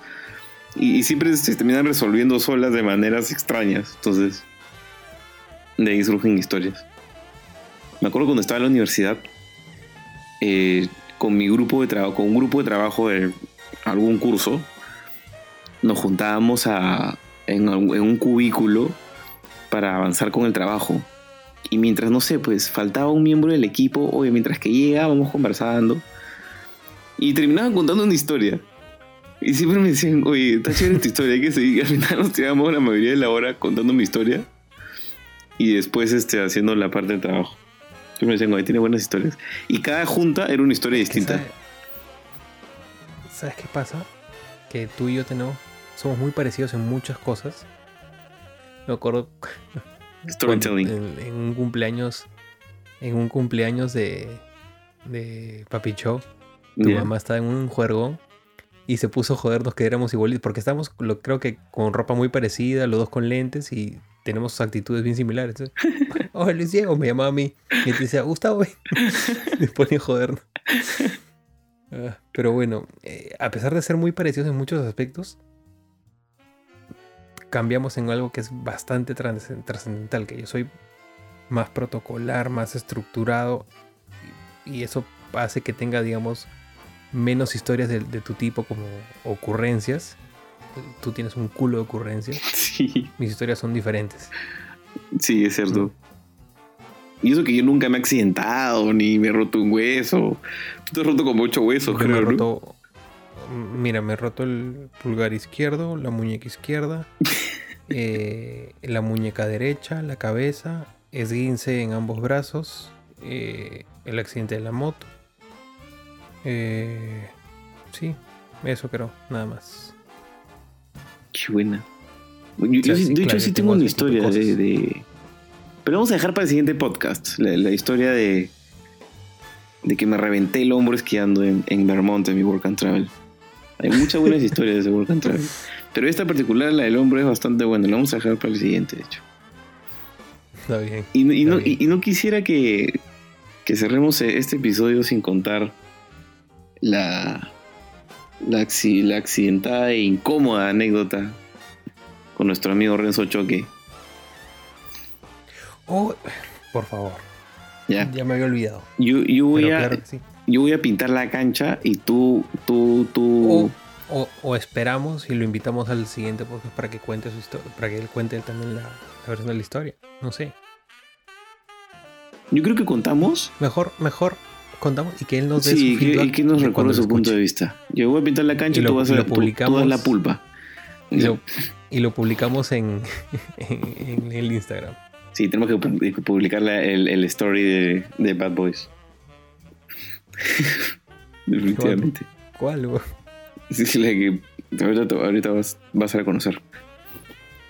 y, y siempre se terminan resolviendo solas de maneras extrañas. Entonces, de ahí surgen historias. Me acuerdo cuando estaba en la universidad, eh, con mi grupo de trabajo, con un grupo de trabajo de algún curso, nos juntábamos a, en, en un cubículo para avanzar con el trabajo. Y mientras, no sé, pues faltaba un miembro del equipo, oye, mientras que llega, vamos conversando. Y terminaban contando una historia. Y siempre me decían, oye, está chévere tu historia, hay que seguir. Y al final nos tiramos la mayoría de la hora contando mi historia. Y después este, haciendo la parte del trabajo. Siempre me decían, oye, tiene buenas historias. Y cada junta era una historia Es distinta. sabe- ¿Sabes qué pasa? Que tú y yo tenemos, somos muy parecidos en muchas cosas. Me acuerdo Storytelling. en, en un cumpleaños, en un cumpleaños de, de Papi Cho, tu mamá estaba en un juego y se puso a jodernos que éramos igualitos, porque estamos, lo, creo que con ropa muy parecida, los dos con lentes y tenemos actitudes bien similares. Entonces, oh, Luis Diego me llamaba a mí y te decía, Gustavo, ven". me ponía a jodernos. Ah, Pero bueno, eh, a pesar de ser muy parecidos en muchos aspectos, cambiamos en algo que es bastante trascendental, que yo soy más protocolar, más estructurado, y, y eso hace que tenga, digamos, menos historias de, de tu tipo como ocurrencias. Tú tienes un culo de ocurrencias, Sí, mis historias son diferentes. sí, es cierto. Y eso que yo nunca me he accidentado, ni me he roto un hueso. Tú te has roto como ocho huesos, Yo me he creo, ¿no? roto, mira, me he roto el pulgar izquierdo, la muñeca izquierda, eh, la muñeca derecha, la cabeza, esguince en ambos brazos, eh, el accidente de la moto. Eh, sí, eso creo, nada más. Qué buena. Yo- yo de hecho, sí tengo una de historia de, Pero vamos a dejar para el siguiente podcast la, la historia de... De que me reventé el hombro esquiando en, en Vermont en mi Work and Travel. Hay muchas buenas historias de ese Work and Travel. Pero esta particular, la del hombro, es bastante buena. La vamos a dejar para el siguiente, de hecho. Está bien. Y, no- y no, Está bien. y- y no quisiera que, que cerremos este episodio sin contar la, la, la accidentada e incómoda anécdota con nuestro amigo Renzo Choque. Oh, por favor, Ya. ya me había olvidado. Yo, yo, voy a, claro que sí. yo voy a pintar la cancha y tú, tú, tú. O, o- o esperamos y lo invitamos al siguiente podcast para que cuente su historia, para que él cuente también la, la versión de la historia. No sé. Yo creo que contamos. Mejor, mejor contamos y que él nos dé Sí, su feedback y que nos de recuerde su punto de vista. Yo voy a pintar la cancha Y lo- tú vas a publicamos- la pulpa. Y lo, y lo publicamos en, en, en el Instagram. Sí, tenemos que pu- publicar la- el, el story de, de Bad Boys. Definitivamente. ¿Cuál? güey? Sí, sí, la que ahorita, ahorita vas, vas a reconocer.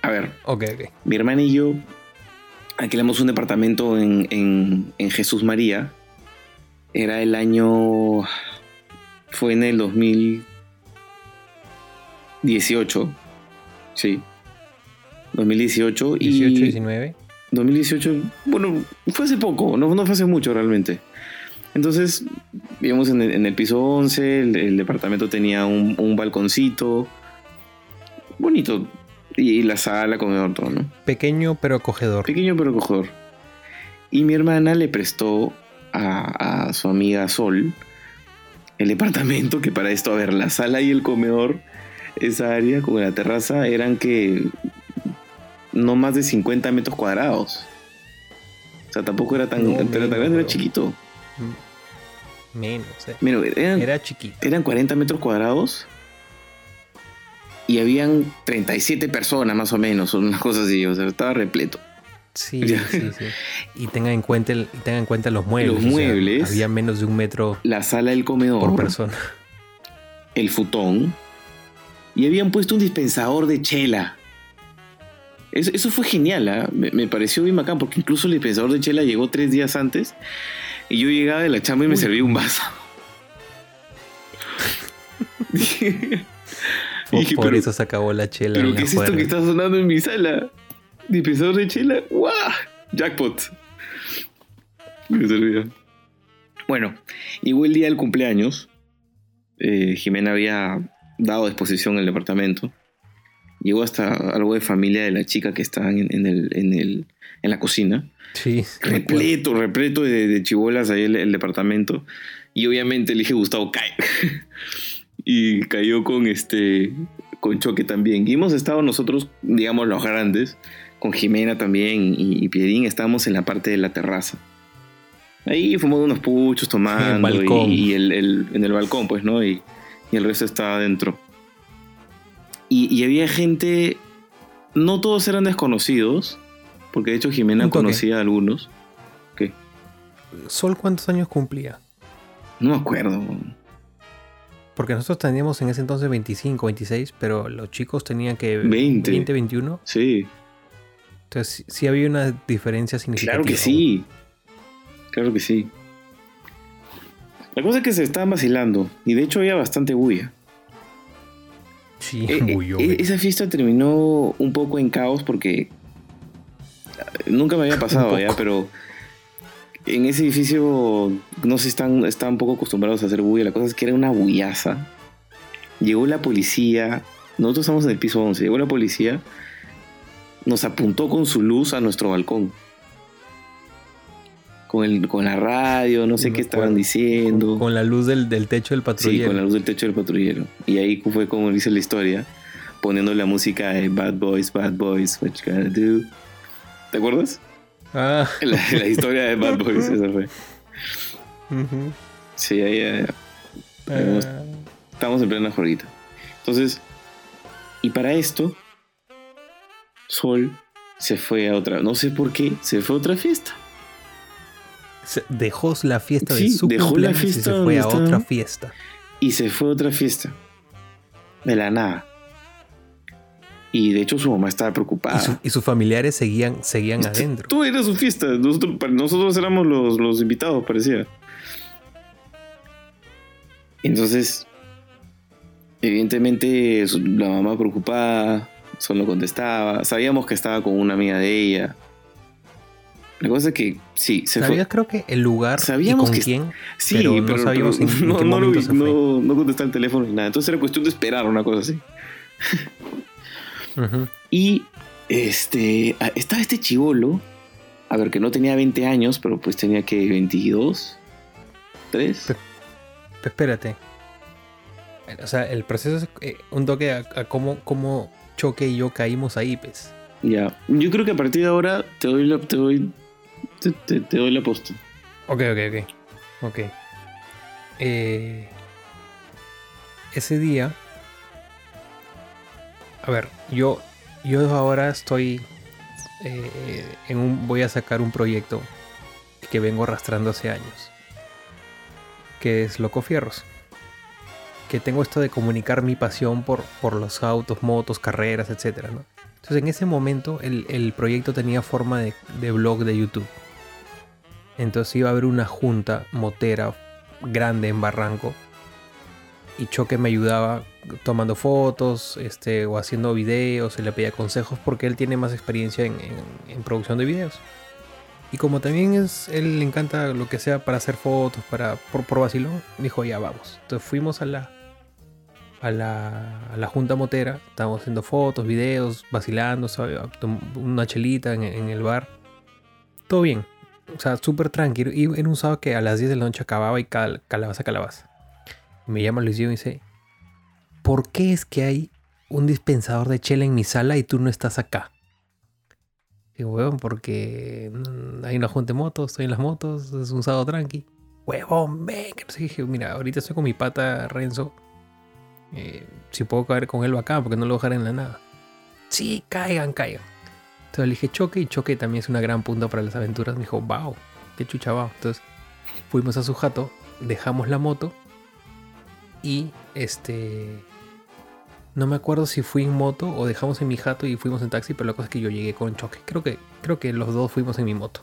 A ver, Ok, ok. mi hermana y yo alquilamos un departamento en, en, en Jesús María. Era el año. Fue en el 2018. Sí. 2018 y. 18, 19. 2018, bueno, fue hace poco, no, no fue hace mucho realmente. Entonces, vivíamos en el, en el piso 11, el, el departamento tenía un, un balconcito, bonito, y, la sala, comedor, todo, ¿no? Pequeño pero acogedor. Pequeño pero acogedor. Y mi hermana le prestó a, a su amiga Sol el departamento, que para esto, a ver, la sala y el comedor, esa área con la terraza, eran que no más de 50 metros cuadrados. O sea, tampoco era tan, No, era, tan grande, era chiquito. Menos, eh. Eran, Era chiquito. eran 40 metros cuadrados y habían 37 personas más o menos, o una cosa así, o sea, estaba repleto. Sí, sí, sí. Y tengan en cuenta, el- tengan en cuenta los muebles. Los o sea, muebles. había menos de un metro La sala del comedor, por persona. el futón, y habían puesto un dispensador de chela. Eso, eso fue genial, ¿ah? me, me pareció bien bacán, porque incluso el dispensador de chela llegó tres días antes, y yo llegaba de la chamba y me Uy. serví un vaso. Por, dije, por pero- eso se acabó la chela. ¿Pero qué es esto que está sonando en mi sala? ¿Dispensador de chela? ¡Guau! Jackpot. Me servía. Bueno, llegó el día del cumpleaños. Eh, Jimena había dado a disposición el departamento. Llegó hasta algo de familia de la chica que estaba en, en el, en, el, en la cocina. Sí. Repleto, repleto de, de chibolas ahí el, el departamento. Y obviamente el dije Gustavo cae. y cayó con este. con choque también. Y hemos estado nosotros, digamos, los grandes, con Jimena también y, y Pierín, estábamos en la parte de la terraza. Ahí fumando unos puchos, tomando. Y, y el, el- en el balcón, pues, ¿no? Y, y el resto estaba adentro. Y, había gente. No todos eran desconocidos. Porque de hecho Jimena conocía a algunos. ¿Qué? ¿Sol cuántos años cumplía? No me acuerdo. Porque nosotros teníamos en ese entonces 25, 26, pero los chicos tenían que 20. 20 21. Sí, Entonces sí- había una diferencia significativa. claro que sí. Claro que sí. La cosa es que se estaban vacilando. Y de hecho había bastante bulla. Sí, Eh, eh, bulló, eh, esa fiesta terminó un poco en caos porque eh, nunca me había pasado Un ya, pero en ese edificio no sé, están, están poco acostumbrados a hacer bulla. La cosa es que era una bullaza. Llegó la policía. Nosotros estamos en el piso 11. Llegó la policía. Nos apuntó con su luz a nuestro balcón. Con, el, con la radio, no sé qué estaban diciendo. Con, con la luz del, del techo del Sí, patrullero. con la luz del techo del patrullero. Y ahí fue como dice la historia, poniendo la música de Bad Boys, Bad Boys, what you gotta do. ¿Te acuerdas? Ah, La, la historia de Bad Boys, esa fue. Sí, ahí eh, Ah, estamos en plena jorguita. Entonces, y para esto, Sol se fue a otra, no sé por qué, se fue a otra fiesta. dejó la fiesta Sí, de su dejó la y se fue a estaba. otra fiesta. Y se fue a otra fiesta. De la nada. Y de hecho su mamá estaba preocupada. Y, su- y sus familiares seguían, seguían adentro. Todo era su fiesta. Nosotros, éramos los, los invitados, parecía. Entonces, evidentemente, la mamá preocupada, solo contestaba. Sabíamos que estaba con una amiga de ella. La cosa es que sí, se ¿Sabías fue. creo que el lugar Sabíamos y con que- quién? Sí, pero pero, no sabíamos pero en- en no, qué no lo momento vi- se fue. no- no contestaba el teléfono ni nada. Entonces era cuestión de esperar una cosa así. Y este estaba este chivolo, a ver, que no tenía 20 años, pero pues tenía que 22, 3. Pe- Espérate. O sea, el proceso es eh, un toque a, a cómo, cómo Choque y yo caímos ahí, pues. Ya, yo creo que a partir de ahora te doy la, te doy, te, te- te doy la posta. Ok, ok, ok. Ok. Eh, ese día. A ver, yo, yo ahora estoy. eh, en un, voy a sacar un proyecto que vengo arrastrando hace años. Que es Loco Fierros. Que tengo esto de comunicar mi pasión por, por los autos, motos, carreras, etc. ¿no? Entonces en ese momento el, el proyecto tenía forma de, de blog de YouTube. Entonces iba a haber una junta motera grande en Barranco. Y Choque me ayudaba tomando fotos este, o haciendo videos, se le pedía consejos porque él tiene más experiencia en, en, producción de videos. Y como también es, él le encanta lo que sea para hacer fotos, para por, por vacilón, dijo ya vamos. Entonces fuimos a la, a la, a la junta motera, estábamos haciendo fotos, videos, vacilando, una chelita en, en el bar. Todo bien, o sea, súper tranquilo. Y en un sábado que a las 10 de la noche acababa y cal, calabaza, calabaza. Me llama Luis y me dice, ¿por qué es que hay un dispensador de chela en mi sala y tú no estás acá? Digo, huevón, porque mm, hay una junta de motos, estoy en las motos, es un sábado tranqui. Huevón, ven, que no sé dije, mira, ahorita estoy con mi pata Renzo. Eh, si puedo caer con él acá, porque no lo dejaré en la nada. Sí, caigan, caigan. Entonces le dije choque y choque también es una gran punta para las aventuras. Me dijo, wow, qué chucha, wow. Entonces fuimos a su jato, dejamos la moto y este... No me acuerdo si fui en moto o dejamos en mi jato y fuimos en taxi, pero la cosa es que yo llegué con choque. Creo que, creo que los dos fuimos en mi moto.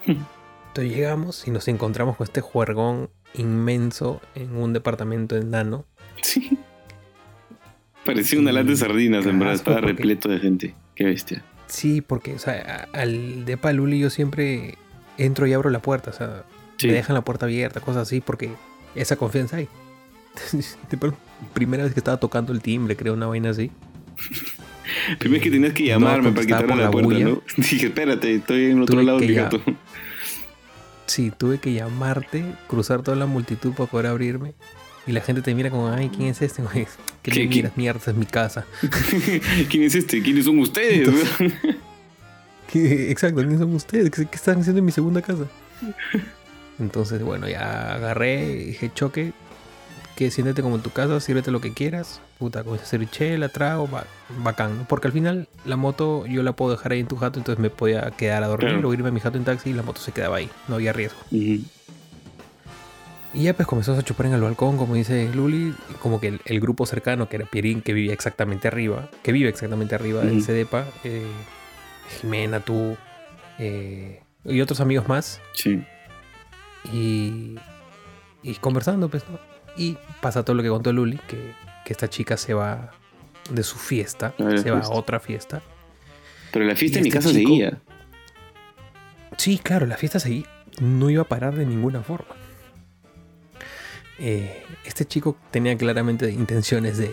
Entonces llegamos y nos encontramos con este juergón inmenso en un departamento enano. Sí. Parecía una lata de sardinas, en verdad, estaba repleto de gente. Qué bestia. Sí, porque, o sea, al de Paluli yo siempre entro y abro la puerta, o sea, me dejan la puerta abierta, cosas así, porque esa confianza hay. Primera vez que estaba tocando el timbre, creo, una vaina así. Primero que tenías que llamarme para quitarme la, puerta, ¿no? Dije, espérate, estoy en otro lado del gato. Sí, tuve que llamarte, cruzar toda la multitud para poder abrirme. Y la gente te mira como, ay, ¿quién es este? ¿Qué, ¿Qué miras? Mierda, es mi casa. ¿Quién es este? ¿Quiénes son ustedes? exacto, ¿quiénes son ustedes? ¿Qué, están haciendo en mi segunda casa? Entonces, bueno, ya agarré, dije, choque, que siéntete como en tu casa, sírvete lo que quieras. Puta, como hacer chela, trago, bacán. Porque al final la moto yo la puedo dejar ahí en tu jato, entonces me podía quedar a dormir o irme a mi jato en taxi y la moto se quedaba ahí, no había riesgo. Y ya pues comenzó a chupar en el balcón, como dice Luli, como que el, grupo cercano, que era Pierín, que vivía exactamente arriba, que vive exactamente arriba del CEDEPA, eh, Jimena, tú, eh, y otros amigos más. Sí. Y, y conversando, pues, ¿no? Y pasa todo lo que contó Luli, que, que esta chica se va de su fiesta, se va a otra fiesta. Pero la fiesta en mi este casa seguía. Sí, claro, la fiesta seguía. No iba a parar de ninguna forma. Eh, este chico tenía claramente intenciones de,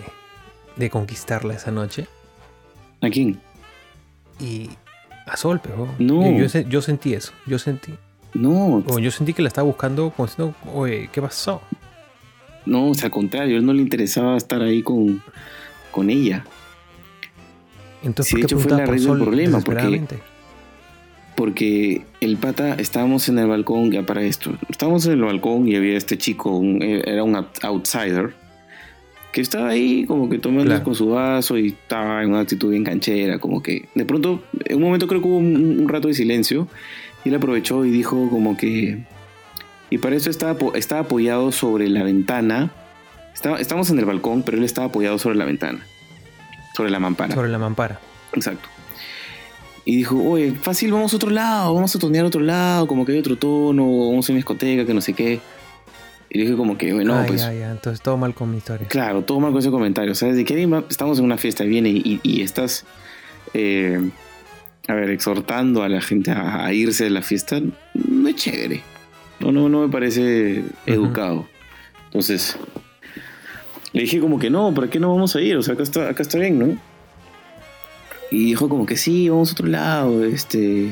de, conquistarla esa noche. ¿A quién? Y a Sol, pero no. yo, sentí eso, yo sentí. No. yo sentí que la estaba buscando como diciendo, oye, ¿qué pasó? No, o sea, al contrario, a él no le interesaba estar ahí con, con ella. Entonces, sí, de hecho fue la raíz del problema, porque porque el pata, estábamos en el balcón, ya para esto, estábamos en el balcón y había este chico, eh, era un outsider, que estaba ahí como que tomando con su vaso y estaba en una actitud bien canchera, como que de pronto, en un momento creo que hubo un, rato de silencio, y él aprovechó y dijo como que... Y para eso estaba, estaba apoyado sobre la ventana, estaba, estábamos en el balcón, pero él estaba apoyado sobre la ventana, sobre la mampara. Sobre la mampara. Exacto. Y dijo, oye, fácil, vamos a otro lado, vamos a tonear a otro lado, como que hay otro tono, vamos a una discoteca, que no sé qué. Y dije como que, bueno, pues... Ya, ya, entonces todo mal con mi historia. Claro, todo mal con ese comentario. O sea, desde que estamos en una fiesta y viene y, estás, eh, a ver, exhortando a la gente a, irse de la fiesta, no es chévere. No, no, no me parece educado. Entonces, le dije como que no, ¿para qué no vamos a ir? O sea, acá está, acá está bien, ¿no? Y dijo como que sí, vamos a otro lado, este...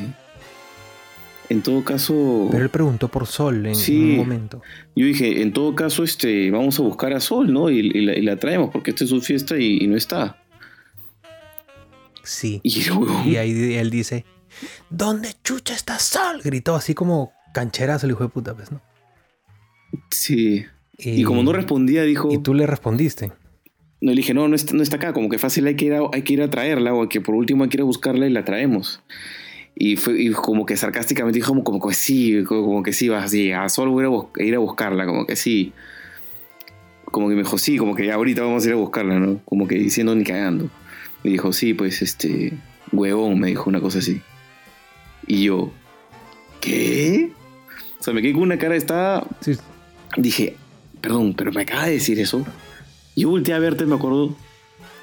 En todo caso... Pero él preguntó por Sol en, un momento. Yo dije, en todo caso, este, vamos a buscar a Sol, ¿no? Y, la, traemos, porque esta es su fiesta y, no está. Sí. Y, ahí él dice, ¿dónde chucha está Sol? Gritó así como cancherazo el hijo de puta, pues, ¿no? Sí. Y, y como no respondía, dijo... Y tú le respondiste. No, le dije, no, no está, no está acá, como que fácil hay que, ir a, hay que ir a traerla o que por último hay que ir a buscarla y la traemos. Y fue y como que sarcásticamente dijo como, como que sí, como, que sí, vas así, a solo voy a ir a buscarla, como que sí. Como que me dijo, sí, como que ahorita vamos a ir a buscarla, ¿no? Como que diciendo ni cagando. Y dijo, sí, pues este, huevón, me dijo una cosa así. Y yo, ¿qué? O sea, me quedé con una cara, estaba... Dije, perdón, pero me acaba de decir eso. Yo volteé a verte, me acuerdo.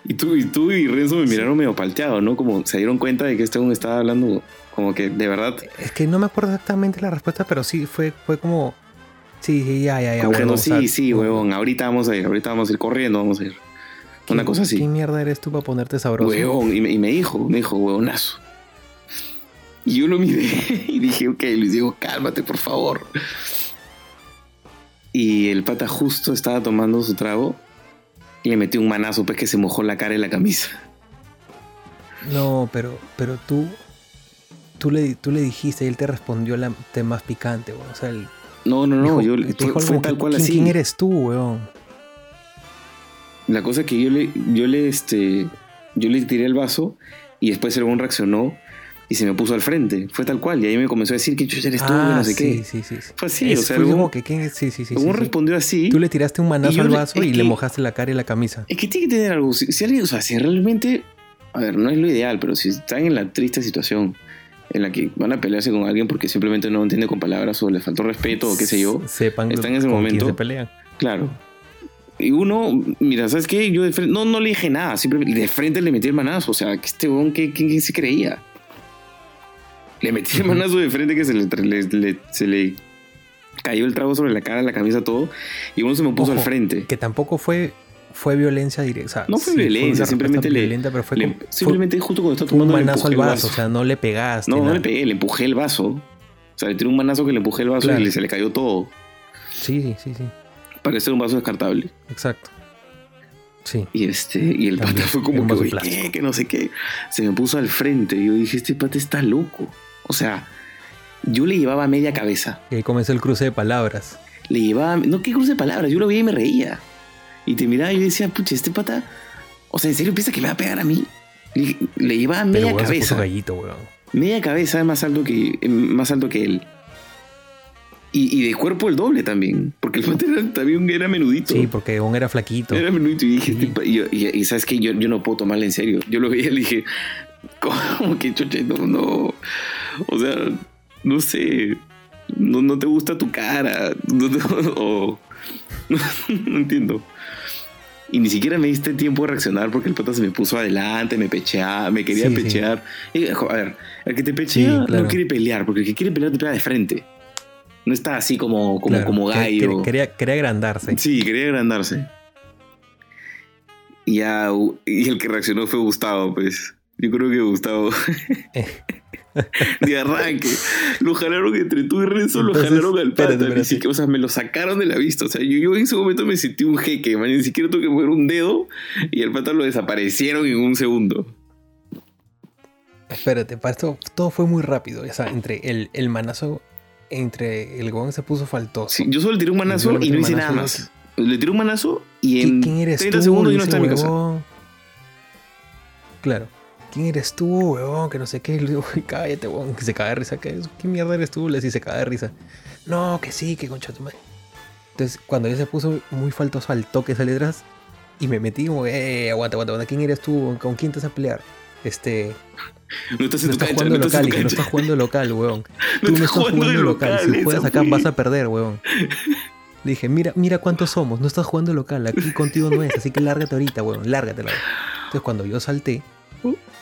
Y tú y, tú y Renzo me miraron medio palteado, ¿no? Como se dieron cuenta de que este hombre estaba hablando como que de verdad. Es que no me acuerdo exactamente la respuesta, pero sí fue, fue como. Sí, sí, ya, ya, ya. Como que huevón, no, o sea, sí, sí, huevón, ahorita vamos a ir, ahorita vamos a ir corriendo, vamos a ir. Una ¿quién- cosa así. ¿Qué mierda eres tú para ponerte sabroso? Huevón, y me, y me dijo, me dijo, huevonazo. Y yo lo miré y dije, ok, les digo, cálmate, por favor. Y el pata justo estaba tomando su trago y le metió un manazo, pues que se mojó la cara y la camisa. No, pero, pero tú. Tú le, tú le dijiste y él te respondió la te más picante, weón. O sea, el, No, no, no, dijo- yo fue, dijo fue como tal que, cual ¿quién, así. ¿Quién eres tú, weón? La cosa es que yo le, yo le, este, yo le tiré el vaso y después el huevón reaccionó y se me puso al frente. Fue tal cual. Y ahí me comenzó a decir que chucha eres tú, que no sé Ah, sí, qué. sí, sí, sí. Fue así, Es- o sea, fue huevón- que, ¿quién es? Sí, sí, sí. sí, respondió así. Tú le tiraste un manazo al vaso y que- le mojaste la cara y la camisa. Es que tiene que tener algo. Si, si alguien, o sea, si realmente, a ver, no es lo ideal, pero si están en la triste situación en la que van a pelearse con alguien porque simplemente no entiende con palabras o le faltó respeto o qué sé yo, Sepan está en ese con momento. se pelean. claro. Y uno, mira, ¿sabes qué? Yo de frente, no, no le dije nada, simplemente de frente le metí el manazo. O sea, que este huevón, ¿qué- ¿quién, quién se creía? Le metí el manazo de frente que se le, le- le- se le cayó el trago sobre la cara, la camisa, todo. Y uno se me puso Ojo, al frente. Que tampoco fue, fue violencia directa. o sea, No fue sí, violencia, una simplemente le- violenta, pero fue, Le- como- fue- simplemente justo cuando estaba fue un tomando le manazo al vaso, o sea, no le pegaste. No, no le pegué, le empujé el vaso. O sea, le tiré un manazo que le empujé el vaso Claro. y se le cayó todo. Sí, sí, sí, sí. Parece un vaso descartable. Exacto. Sí. Y este, y el También, pata fue como un que. Que no sé qué. Se me puso al frente. Y yo dije, este pata está loco. O sea, yo le llevaba media cabeza. Y ahí comenzó el cruce de palabras. Le llevaba, no, qué cruce de palabras. Yo lo veía y me reía. Y te miraba y yo decía, pucha, este pata. O sea, ¿en serio piensa que me va a pegar a mí? Le, le llevaba Pero media weón, se puso cabeza. gallito, weón. Media cabeza es más alto que, eh, más alto que él. Y, y de cuerpo el doble también. Porque el pata era, también era menudito. Sí, porque Gon era flaquito. Era menudito. Y dije, Sí. este y sabes que yo, yo no puedo tomarle en serio. Yo lo veía y le dije, ¿cómo que choche? No, no. O sea, no sé. No, no te gusta tu cara. No, no- o- no entiendo. Y ni siquiera me diste tiempo de reaccionar porque el pata se me puso adelante, me pecheaba, me quería Sí, sí. pechear. Y, a ver, el que te pechea Sí, claro. no quiere pelear, porque el que quiere pelear te pega de frente. No está así como, como, Claro, como gallo. que- Quería, quería agrandarse. Sí, quería agrandarse. Y, ya, y el que reaccionó fue Gustavo, pues. Yo creo que Gustavo. de arranque. Lo jalaron entre tú y Renzo, lo jalaron al pata. espérate, espérate. o sea, me lo sacaron de la vista. O sea, yo, yo en ese momento me sentí un jeque, man. Ni siquiera tuve que mover un dedo y el pata lo desaparecieron en un segundo. Espérate, para esto todo fue muy rápido. O sea, entre el, el manazo, entre el Gon se puso faltoso. Sí, yo solo le tiré un manazo le y no hice nada más. Le tiré un manazo y ¿Qui- en ¿Quién eres 30 tú? segundos yo no estaba en mi casa. Claro. ¿Quién eres tú, huevón? Que no sé qué. Le digo, "Ay, cállate, huevón. Que se cae de risa. ¿Qué, ¿Qué mierda eres tú? Le dice, se cae de risa. No, que sí, que concha tu madre. Entonces, cuando ya se puso muy faltoso al toque esa letras, y me metí como, eh, aguanta, aguanta, aguanta. ¿Quién eres tú? ¿Con quién te vas a pelear? Este, No estás en no tu estás cancha, jugando no estás local, en y tu que no estás jugando local, huevón. No Tú no estás jugando local. Si juegas acá vas a perder, huevón. Le dije, mira, mira cuántos somos. No estás jugando local. Aquí contigo no es. Así que lárgate ahorita, huevón. Lárgate. Entonces cuando yo salté,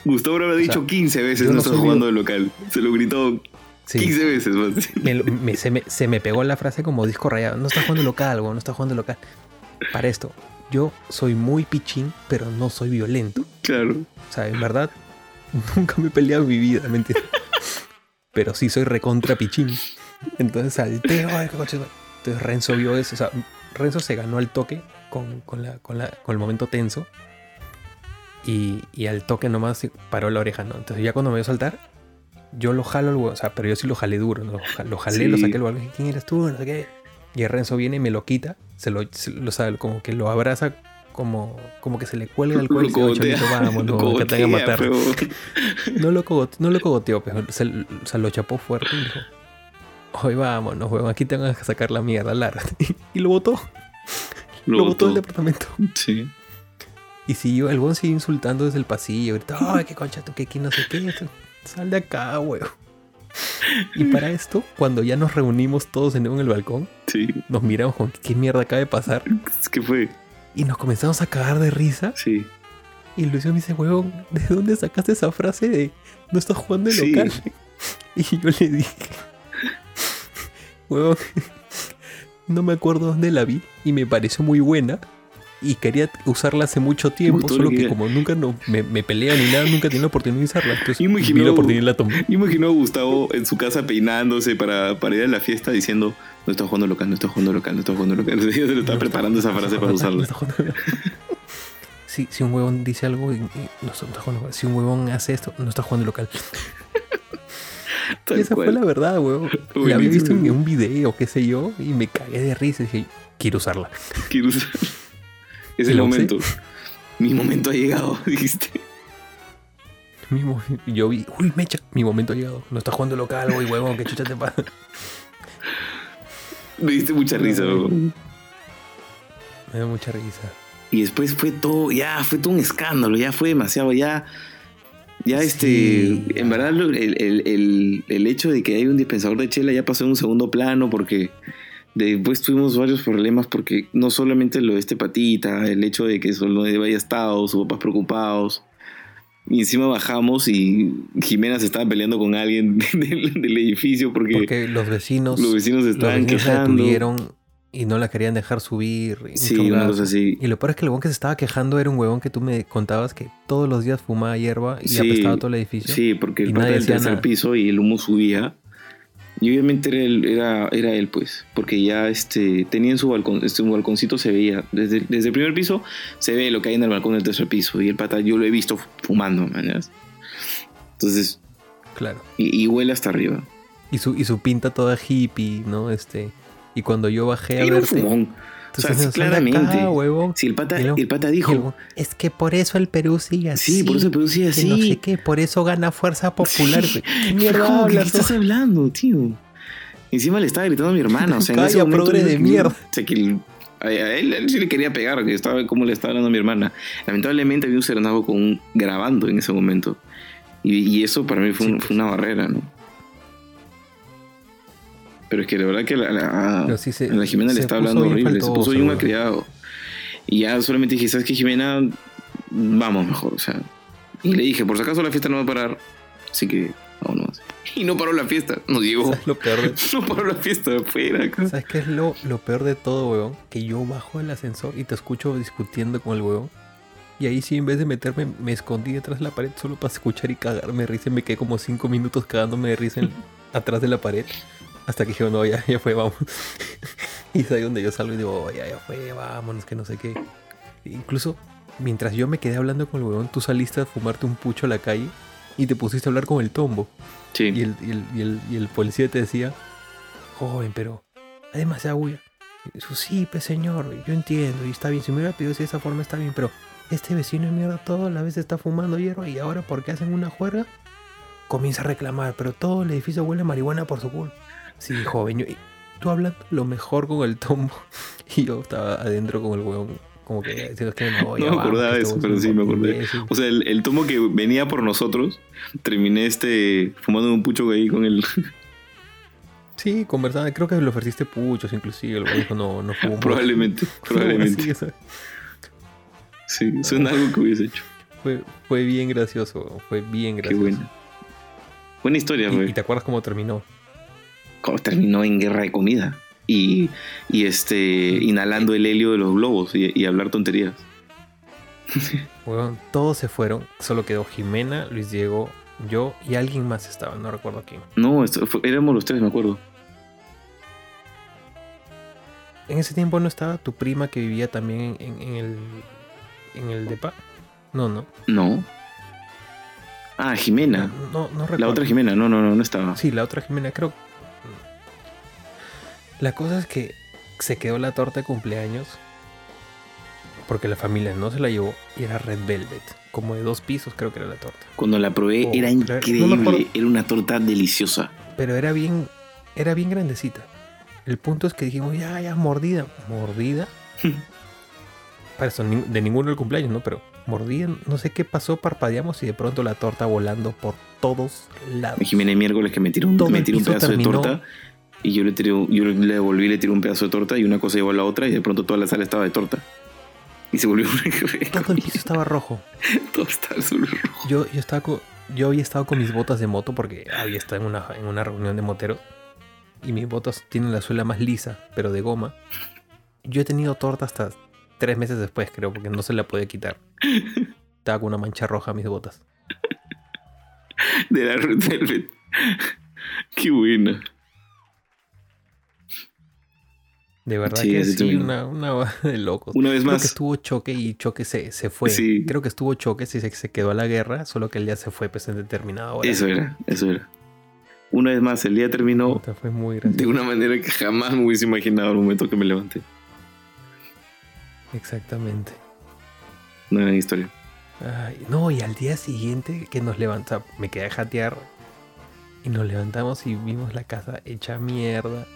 Gustavo habrá sea, dicho 15 veces no no jugando de local. Se lo gritó sí, 15 veces más. me lo- me- se, me, se me pegó la frase como disco rayado. No estás jugando local, huevón. No estás jugando local. Para esto, yo soy muy pichín, pero no soy violento. Claro. O sea, en verdad, nunca me he peleado en mi vida, ¿me entiendes? Pero sí soy recontra pichín. Entonces salté, ay, coche. Entonces Renzo vio eso. O sea, Renzo se ganó al toque con, con, la, con, la, con el momento tenso. Y, y al toque nomás se paró la oreja, ¿no? Entonces ya cuando me vio saltar, yo lo jalo, al o sea, pero yo sí lo jalé duro, ¿no? Lo ja- Lo jalé, lo saqué el balón. ¿Quién eres tú? No sé qué. Y el Renzo viene y me lo quita, se lo, se lo- sea, como que lo abraza, como, como que se le cuelga el cuello y dice, "Oh, cogotea. cholito, vamos, Lo no, que te vayan a cogotea, matar. pero- No lo, cogote- no lo cogoteó, pero se, o sea, lo chapó fuerte y dijo, hoy vámonos, huevón, aquí te van a sacar la mierda, lárgate. Y lo botó, lo, botó del departamento. Sí. Y siguió, el huevón siguió insultando desde el pasillo, gritó, ay, qué concha, tú, qué, qué, no sé qué, sal de acá, huevón. Y para esto, cuando ya nos reunimos todos en, el balcón, Sí. nos miramos con qué mierda acaba de pasar. Que fue. Y nos comenzamos a cagar de risa. Sí. Y Lucio me dice, huevón, ¿de dónde sacaste esa frase de no estás jugando en Sí. local? Y yo le dije, huevón, no me acuerdo dónde la vi y me pareció muy buena. Y quería usarla hace mucho tiempo, solo que como nunca no, me, me pelea ni nada, nunca tenía la oportunidad de usarla. Entonces, me vi imaginó- la oportunidad la tomé. Yo imagino a Gustavo en su casa peinándose para, para ir a la fiesta diciendo, no está jugando local, no está jugando local, no está jugando local. Ya se lo estaba preparando esa frase para usarla. Si, si un huevón dice algo no está jugando local. Si un huevón hace esto, no está jugando local. Y esa cual. fue la verdad, huevón. La había visto en un video, qué sé yo, y me cagué de risa y dije, quiero usarla. Quiero usar- Es ¿Y el momento. Mi momento ha llegado, dijiste. Mi yo vi, uy, mecha, mi momento ha llegado. No está jugando local, güey, huevón, qué chucha te pasa. Me diste mucha risa, bro. Me da mucha risa. Y después fue todo, ya fue todo un escándalo, ya fue demasiado, ya. Ya este, Sí. en verdad el, el- el- el hecho de que hay un dispensador de chela ya pasó en un segundo plano porque después tuvimos varios problemas porque no solamente lo de este patita, el hecho de que solo haya estado, sus papás preocupados. Y encima bajamos y Jimena se estaba peleando con alguien del, del edificio porque, Porque los vecinos, los vecinos se los estaban vecinos y no la querían dejar subir. y Sí, una cosa así. Y lo peor es que el huevón que se estaba quejando era un huevón que tú me contabas que todos los días fumaba hierba y Sí, apestaba todo el edificio. Sí, porque el nadie del decía tercer nada. piso y el humo subía. Y obviamente era él, era, era él pues, porque ya este, tenía en su balcón, este un balconcito se veía, desde, desde el primer piso se ve lo que hay en el balcón del tercer piso. Y el pata yo lo he visto fumando, mañas. Entonces, Claro. y, y huele hasta arriba. Y su, y su pinta toda hippie, ¿no? Este. Y cuando yo bajé a Era un verte. O sea, entonces, sí, "Sal de acá, claramente. huevón". Si el pata, luego- el pata el dijo, es que por eso el Perú sigue así. sí, por eso producía que no sé así. qué, por eso gana fuerza popular. Sí. ¿Qué mierda ¿Cómo hablas? estás hablando, tío? Encima le estaba gritando a mi hermana. O sea, en ese Calla, momento progre de mierda. O sea, que el- a, a él, a él sí le quería pegar, que estaba como le estaba hablando a mi hermana. Lamentablemente había un serenazgo con un grabando en ese momento. Y, y eso para mí fue, un- Sí, pues. fue una barrera, ¿no? Pero es que la verdad que la, la- Pero sí se- la Jimena le puso hablando horrible. Se puso faltoso, bien güey. malcriado. Y ya solamente dije, ¿sabes qué, Jimena? Vamos mejor, o sea. Y le dije, por si acaso la fiesta no va a parar. Así que, vámonos. Y no paró la fiesta, nos llegó. ¿Sabes lo peor de, No paró la fiesta afuera. acá. ¿Sabes qué es lo, lo peor de todo, huevón? Que yo bajo el ascensor y te escucho discutiendo con el huevón. Y ahí sí, en vez de meterme, me escondí detrás de la pared solo para escuchar y cagarme de risa. Me quedé como cinco minutos cagándome de risa en- atrás de la pared. Hasta que dije, no, ya, ya fue, vamos. y es ahí donde yo salgo y digo, "Oh, ya, ya fue, vámonos, que no sé qué. Incluso, mientras yo me quedé hablando con el huevón, tú saliste a fumarte un pucho a la calle y te pusiste a hablar con el tombo. Sí. Y el, y el, y el, y el policía te decía, joven, pero hay demasiada bulla. Dijo, sí, pues señor, yo entiendo, y está bien, si me hubiera pedido de esa forma está bien, pero este vecino de mierda toda la vez está fumando hierro y ahora porque hacen una juerga, comienza a reclamar, pero todo el edificio huele a marihuana por su culpa. Sí, joven, yo- y tú hablando lo mejor con el tombo, y yo estaba adentro con el huevón, como que diciendo que no, me acordaba de eso, pero es sí me acordé. imbécil". O sea, el, el tomo que venía por nosotros, terminé este fumando un pucho ahí con él. Sí, conversaba, creo que le ofreciste puchos inclusive, el dijo, no, no fumo. probablemente, probablemente. Sí, Sí, suena algo que hubiese hecho. fue, fue bien gracioso, fue bien Qué gracioso. buena. Buena historia, Y, güey. y te acuerdas cómo terminó. Terminó en guerra de comida. Y, y este inhalando el helio de los globos y, y hablar tonterías. Huevón, todos se fueron, solo quedó Jimena, Luis Diego, yo y alguien más estaba, no recuerdo quién. No, esto fue- éramos los tres, me acuerdo. En ese tiempo no estaba tu prima que vivía también en, en el en el depa. No, no. No. Ah, Jimena. No, no recuerdo. La otra Jimena, no, no, no, no estaba. Sí, la otra Jimena, creo. La cosa es que se quedó la torta de cumpleaños porque la familia no se la llevó y era Red Velvet, como de dos pisos creo que era la torta. Cuando la probé Oh, era. No increíble. era una torta deliciosa. Pero era bien, era bien grandecita. El punto es que dijimos, ya, ya, mordida, mordida. Para eso, de ninguno del cumpleaños, ¿no? Pero mordida, no sé qué pasó, parpadeamos y de pronto la torta volando por todos lados. Jimena el miércoles que me tiró un, me el tiró un pedazo terminó. de torta. Y yo le tiré, yo le devolví, le tiré un pedazo de torta y una cosa llevó a la otra y de pronto toda la sala estaba de torta. Y se volvió Todo el piso estaba rojo. Todo estaba rojo. Yo, yo, estaba yo había estado con mis botas de moto porque había estado en una, en una reunión de moteros. Y mis botas tienen la suela más lisa, pero de goma. Yo he tenido torta hasta tres meses después, creo, porque no se la puede quitar. Estaba con una mancha roja mis botas. De la Red Velvet. Qué buena. De verdad que sí, una, una de locos. Una vez Creo más. que estuvo choque y choque se, se fue. Creo que estuvo choque y se, se quedó a la guerra, solo que el día se fue pues en determinada hora. Eso era, eso era. Una vez más, el día terminó fue muy de una manera que jamás me hubiese imaginado el momento que me levanté. Exactamente. Una gran historia. no, y al día siguiente que nos levantamos, me quedé a jatear y nos levantamos y vimos la casa hecha mierda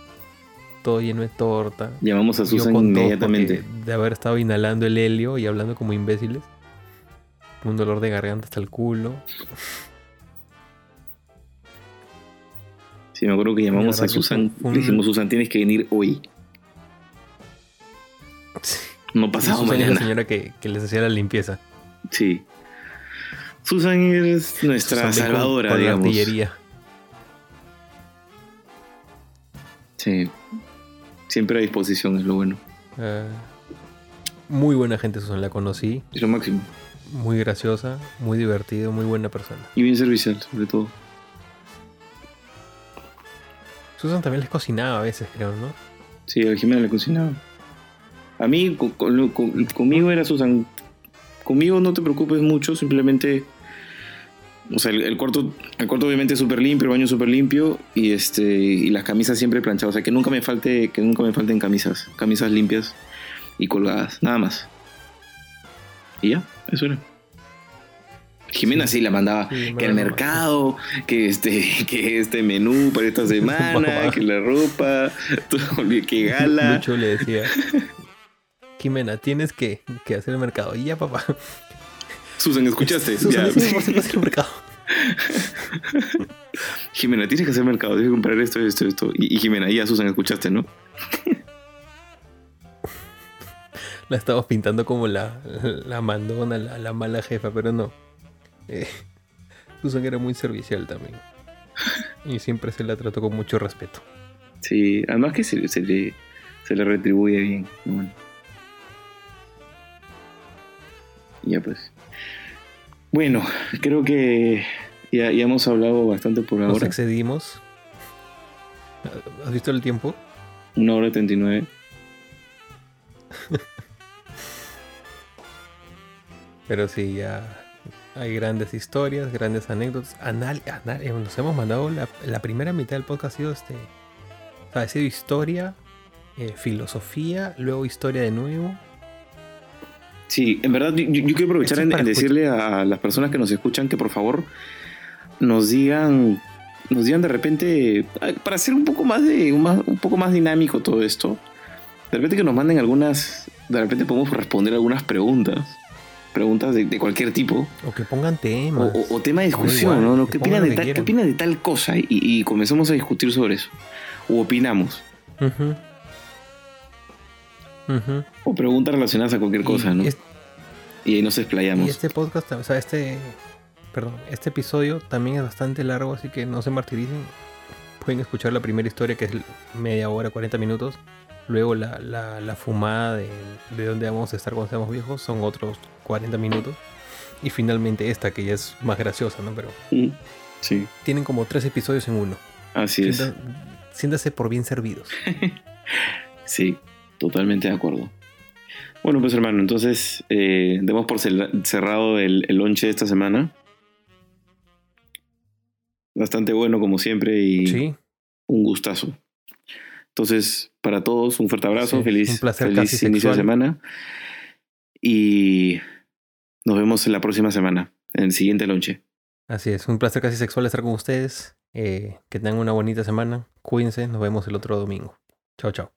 todo lleno de torta. Llamamos a Susan inmediatamente. De haber estado inhalando el helio y hablando como imbéciles. Un dolor de garganta hasta el culo. Sí, me acuerdo que llamamos a Susan. Le dijimos, Susan, tienes que venir hoy. No pasaba Susan mañana. la señora que, les hacía la limpieza. Sí. Susan es nuestra salvadora, digamos. Sí. Siempre a disposición, es lo bueno. Eh, muy buena gente, Susan, la conocí. Es lo máximo. Muy graciosa, muy divertido, muy buena persona. Y bien servicial, sobre todo. Susan también les cocinaba a veces, creo, ¿no? Sí, a Jimena le cocinaba. A mí, conmigo era Susan. Conmigo no te preocupes mucho, simplemente o sea, el, cuarto, el cuarto obviamente es súper limpio, el baño súper limpio y este y las camisas siempre planchadas. O sea, que nunca me falte, que nunca me falten camisas, camisas limpias y colgadas, nada más. Y ya, eso era. Jimena sí, la mandaba que el mercado, que este, que este menú para esta semana, que la ropa, que gala. Mucho le decía. Jimena, tienes que, que hacer el mercado. Y ya, papá. Susan, ¿escuchaste? Susan, ya. hacer mercado. Jimena, tienes que hacer mercado, tienes que comprar esto, esto, esto. Y, Jimena, ya Susan, escuchaste, ¿no? la estamos pintando como la, la mandona, la, mala jefa, pero no. Eh, Susan era muy servicial también. Y siempre se la trató con mucho respeto. Sí, además que se, se, le, se le retribuye bien. Bueno. Ya pues. Bueno, creo que ya, hemos hablado bastante por ahora. Nos excedimos. ¿Has visto el tiempo? Una hora y 39. Pero sí, ya hay grandes historias, grandes anécdotas. Anal, eh, nos hemos mandado la, primera mitad del podcast ha sido este. Ha sido historia, eh, filosofía, luego historia de nuevo, Sí, en verdad yo, quiero aprovechar en, decirle a las personas que nos escuchan que por favor nos digan, nos digan de repente, para hacer un poco más de, un, poco más dinámico todo esto, de repente que nos manden algunas, de repente podemos responder algunas preguntas preguntas de, cualquier tipo. O que pongan temas. O, tema de discusión, ¿no? ¿Qué opinan de, tal, de tal cosa? Y, y, comenzamos a discutir sobre eso. O opinamos. O preguntas relacionadas a cualquier cosa, ¿no? y ahí nos explayamos. Y este podcast, o sea, este, perdón, este episodio también es bastante largo, así que no se martiricen. Pueden escuchar la primera historia que es media hora, 40 minutos. Luego la, la, fumada de, de dónde vamos a estar cuando seamos viejos son otros 40 minutos. Y finalmente esta que ya es más graciosa, ¿no? Pero mm, sí. tienen como tres episodios en uno. Así es. Siéntase por bien servidos. sí. Totalmente de acuerdo. Bueno, pues hermano, entonces eh, demos por cerrado el, el lonche de esta semana. Bastante bueno como siempre y un gustazo. Entonces, para todos, un fuerte abrazo, feliz, feliz inicio de semana. Y nos vemos en la próxima semana, en el siguiente lonche. Así es, un placer casi sexual estar con ustedes. Eh, que tengan una bonita semana. Cuídense, nos vemos el otro domingo. Chao, chao.